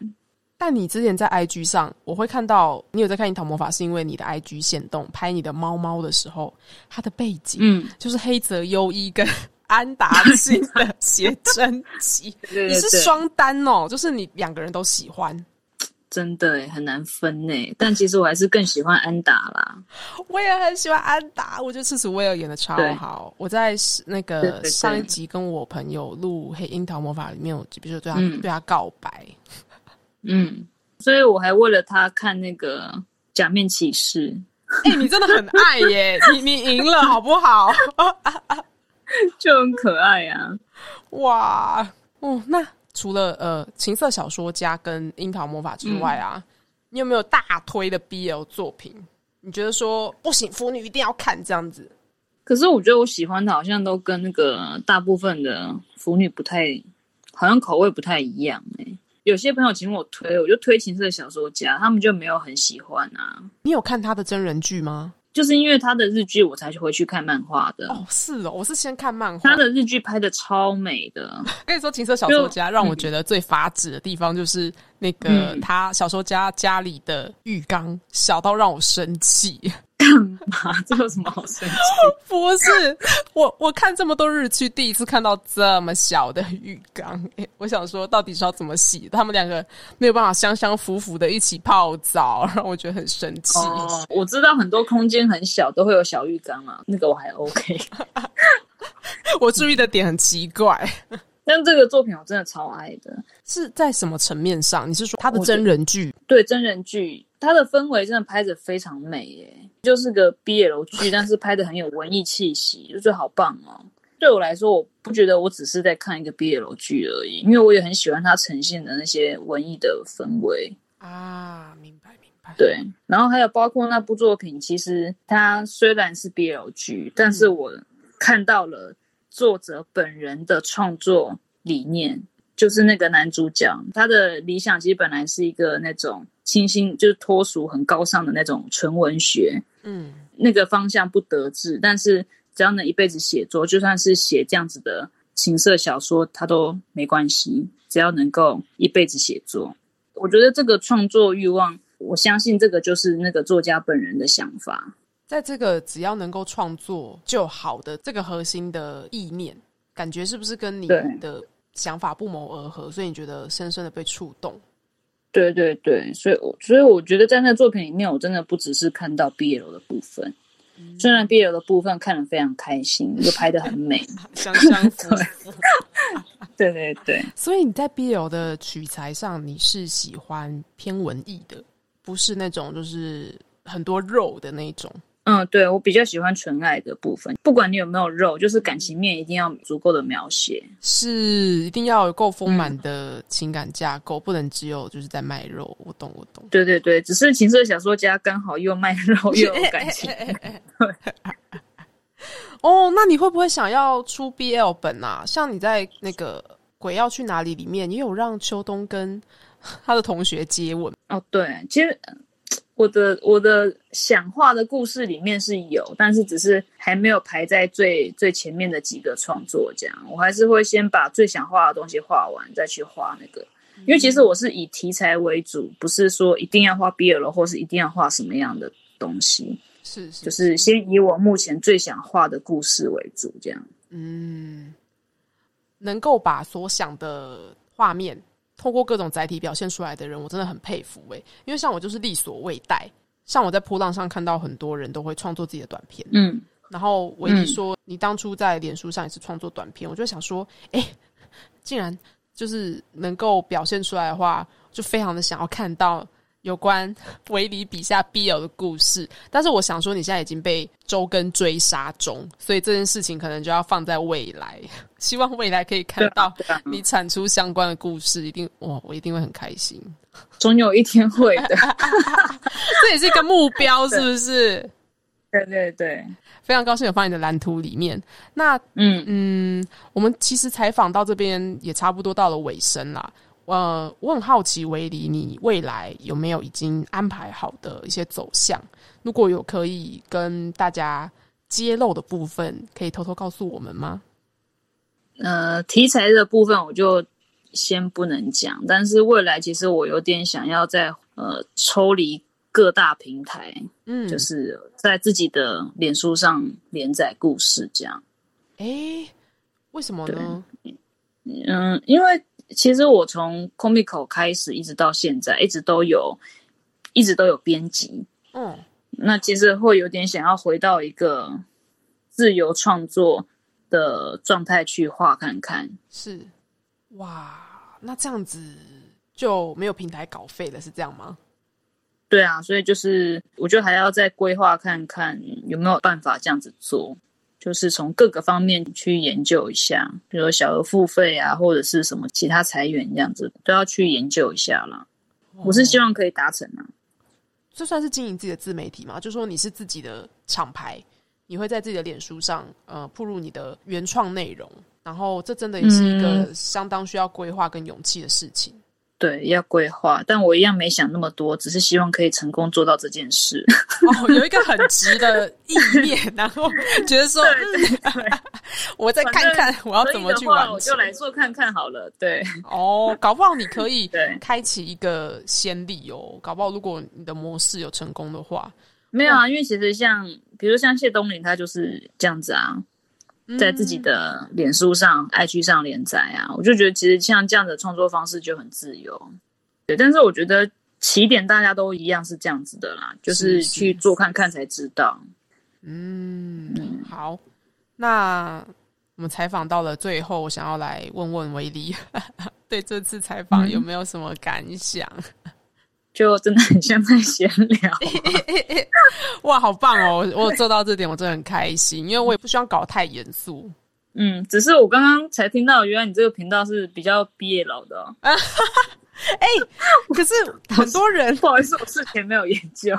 但你之前在 IG 上，我会看到你有在看《樱桃魔法》，是因为你的 IG 显动拍你的猫猫的时候，它的背景嗯，就是黑泽优一跟安达信的写真集，对你是双单哦，就是你两个人都喜欢。真的耶很难分呢。但其实我还是更喜欢安达啦。我也很喜欢安达，我觉得赤楚威尔演的超好。我在那个上一集跟我朋友录《黑樱桃魔法》里面，我比如说对他、嗯对他告白，嗯，所以我还为了他看那个《假面骑士》，哎、你真的很爱耶！你你赢了好不好？就很可爱啊。哇，哦，那除了呃情色小说家跟樱桃魔法之外啊，你有没有大推的 BL 作品？你觉得说不行，腐女一定要看这样子？可是我觉得我喜欢的好像都跟那个大部分的腐女不太，好像口味不太一样哎、有些朋友请我推，我就推情色小说家，他们就没有很喜欢啊。你有看他的真人剧吗？就是因为他的日剧，我才回去看漫画的。哦，是哦，我是先看漫画。他的日剧拍的超美的，跟你说，情色小说家让我觉得最发指的地方就是那个、嗯他小说家家里的浴缸小到让我生气。干 嘛，这有什么好生气？不是我，我看这么多日剧，第一次看到这么小的浴缸，诶我想说到底是要怎么洗？他们两个没有办法相相符符的一起泡澡，让我觉得很生气。哦，我知道很多空间很小都会有小浴缸啊，那个我还 OK。我注意的点很奇怪，但这个作品我真的超爱的，是在什么层面上？你是说他的真人剧？对真人剧，它的氛围真的拍的非常美耶，就是个 BL 剧，但是拍的很有文艺气息，就觉得好棒哦。对我来说，我不觉得我只是在看一个 BL 剧而已，因为我也很喜欢它呈现的那些文艺的氛围。啊，明白明白。对，然后还有包括那部作品，其实它虽然是 BL 剧，但是我看到了作者本人的创作理念，就是那个男主角，他的理想其实本来是一个那种清新，就是脱俗、很高尚的那种纯文学，嗯，那个方向不得志，但是只要能一辈子写作，就算是写这样子的情色小说，他都没关系，只要能够一辈子写作。我觉得这个创作欲望，我相信这个就是那个作家本人的想法。在这个只要能够创作就好的这个核心的意念，感觉是不是跟你的想法不谋而合？所以你觉得深深的被触动？对对对，所以我所以我觉得在那作品里面，我真的不只是看到 BL 的部分，虽然 BL 的部分看得非常开心，又拍得很美。相相符符。对对对，所以你在 BL 的取材上，你是喜欢偏文艺的，不是那种就是很多肉的那种。嗯，对我比较喜欢纯爱的部分，不管你有没有肉，就是感情面一定要足够的描写。是一定要有够丰满的情感架构，不能只有就是在卖肉。我懂，我懂。对对对，只是情色小说家刚好又卖肉 又有感情。哦，那你会不会想要出 BL 本啊？像你在那个《鬼要去哪里》里面，也有让秋冬跟 他的同学接吻。哦，对，其实呃我的我的想画的故事里面是有，但是只是还没有排在最最前面的几个创作这样。我还是会先把最想画的东西画完，再去画那个。因为其实我是以题材为主，不是说一定要画 BL 或是一定要画什么样的东西。是是，就是先以我目前最想画的故事为主，这样。嗯，能够把所想的画面透过各种载体表现出来的人，我真的很佩服诶。因为像我就是力所未逮，像我在波浪上看到很多人都会创作自己的短片，嗯，然后维尼说你当初在脸书上也是创作短片，我就想说，哎，竟然就是能够表现出来的话，就非常的想要看到。有关维尼笔下 BL 的故事，但是我想说，你现在已经被周更追杀中，所以这件事情可能就要放在未来。希望未来可以看到你产出相关的故事，一定哇，我一定会很开心。总有一天会的，这也是一个目标，是不是？对对对，非常高兴有放你的蓝图里面。那嗯嗯，我们其实采访到这边也差不多到了尾声啦。呃，我很好奇，维尼，你未来有没有已经安排好的一些走向？如果有可以跟大家揭露的部分，可以偷偷告诉我们吗？呃，题材的部分我就先不能讲，但是未来其实我有点想要在呃抽离各大平台，嗯，就是在自己的脸书上连载故事这样。哎，为什么呢？嗯，因为。其实我从 Comico 开始一直到现在，一直都有，一直都有编辑。嗯，那其实会有点想要回到一个自由创作的状态去画看看。是，哇，那这样子就没有平台稿费了，是这样吗？对啊，所以就是我觉得还要再规划看看有没有办法这样子做。就是从各个方面去研究一下，比如说小额付费啊，或者是什么其他裁员这样子，都要去研究一下啦。我是希望可以达成啊。这算是经营自己的自媒体吗？就说你是自己的厂牌，你会在自己的脸书上呃铺入你的原创内容，然后这真的也是一个相当需要规划跟勇气的事情。对，要规划，但我一样没想那么多，只是希望可以成功做到这件事。哦，有一个很直的意念，然后觉得说，我再看看我要怎么去完成，我就来做看看好了。对，哦，搞不好你可以开启一个先例哦。搞不好如果你的模式有成功的话，没有啊，因为其实像比如像谢东林，他就是这样子啊。在自己的脸书上、IG 上连载啊，我就觉得其实像这样的创作方式就很自由，对。但是我觉得起点大家都一样是这样子的啦，就是去做看看才知道。嗯，好。那我们采访到了最后，我想要来问问威利，对这次采访有没有什么感想？就真的很像在闲聊，哇，好棒哦！我做到这点，我真的很开心，因为我也不希望搞太严肃。嗯，只是我刚刚才听到，原来你这个频道是比较毕业老的。哎，可是很多人 不好意思，我之前没有研究。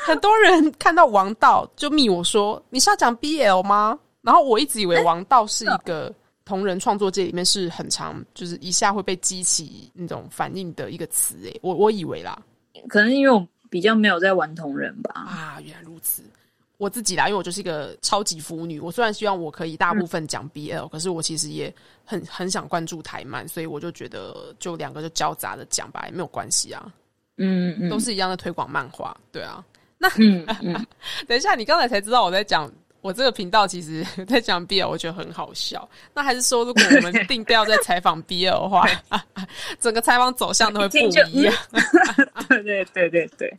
很多人看到王道就密我说：“你是要讲 BL 吗？”然后我一直以为王道是一个同人创作界里面是很常，就是一下会被激起那种反应的一个词。哎，我我以为啦。可能因为我比较没有在玩同人吧。啊，原来如此。我自己啦，因为我就是一个超级腐女。我虽然希望我可以大部分讲 BL，可是我其实也很很想关注台漫，所以我就觉得就两个就交杂的讲吧，也没有关系啊。嗯嗯，都是一样的推广漫画，对啊。那嗯嗯，等一下，你刚才才知道我在讲。我这个频道其实 在讲 BL，我觉得很好笑。那还是说，如果我们 定调在采访 BL 的话，整个采访走向都会不一样。对对对对对。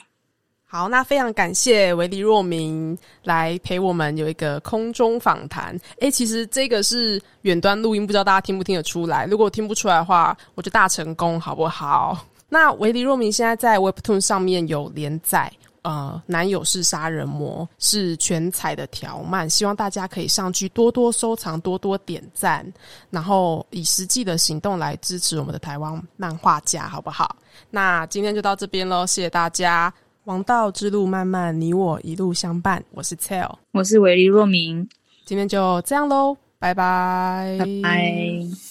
好，那非常感谢维迪若明来陪我们有一个空中访谈。哎，其实这个是远端录音，不知道大家听不听得出来。如果听不出来的话，我就大成功，好不好？那维迪若明现在在 Webtoon 上面有连载。呃，男友是杀人魔，是全彩的条漫，希望大家可以上去多多收藏，多多点赞，然后以实际的行动来支持我们的台湾漫画家，好不好？那今天就到这边喽，谢谢大家。王道之路漫漫，你我一路相伴。我是 Tell，我是维利若明，今天就这样喽，拜拜，拜拜。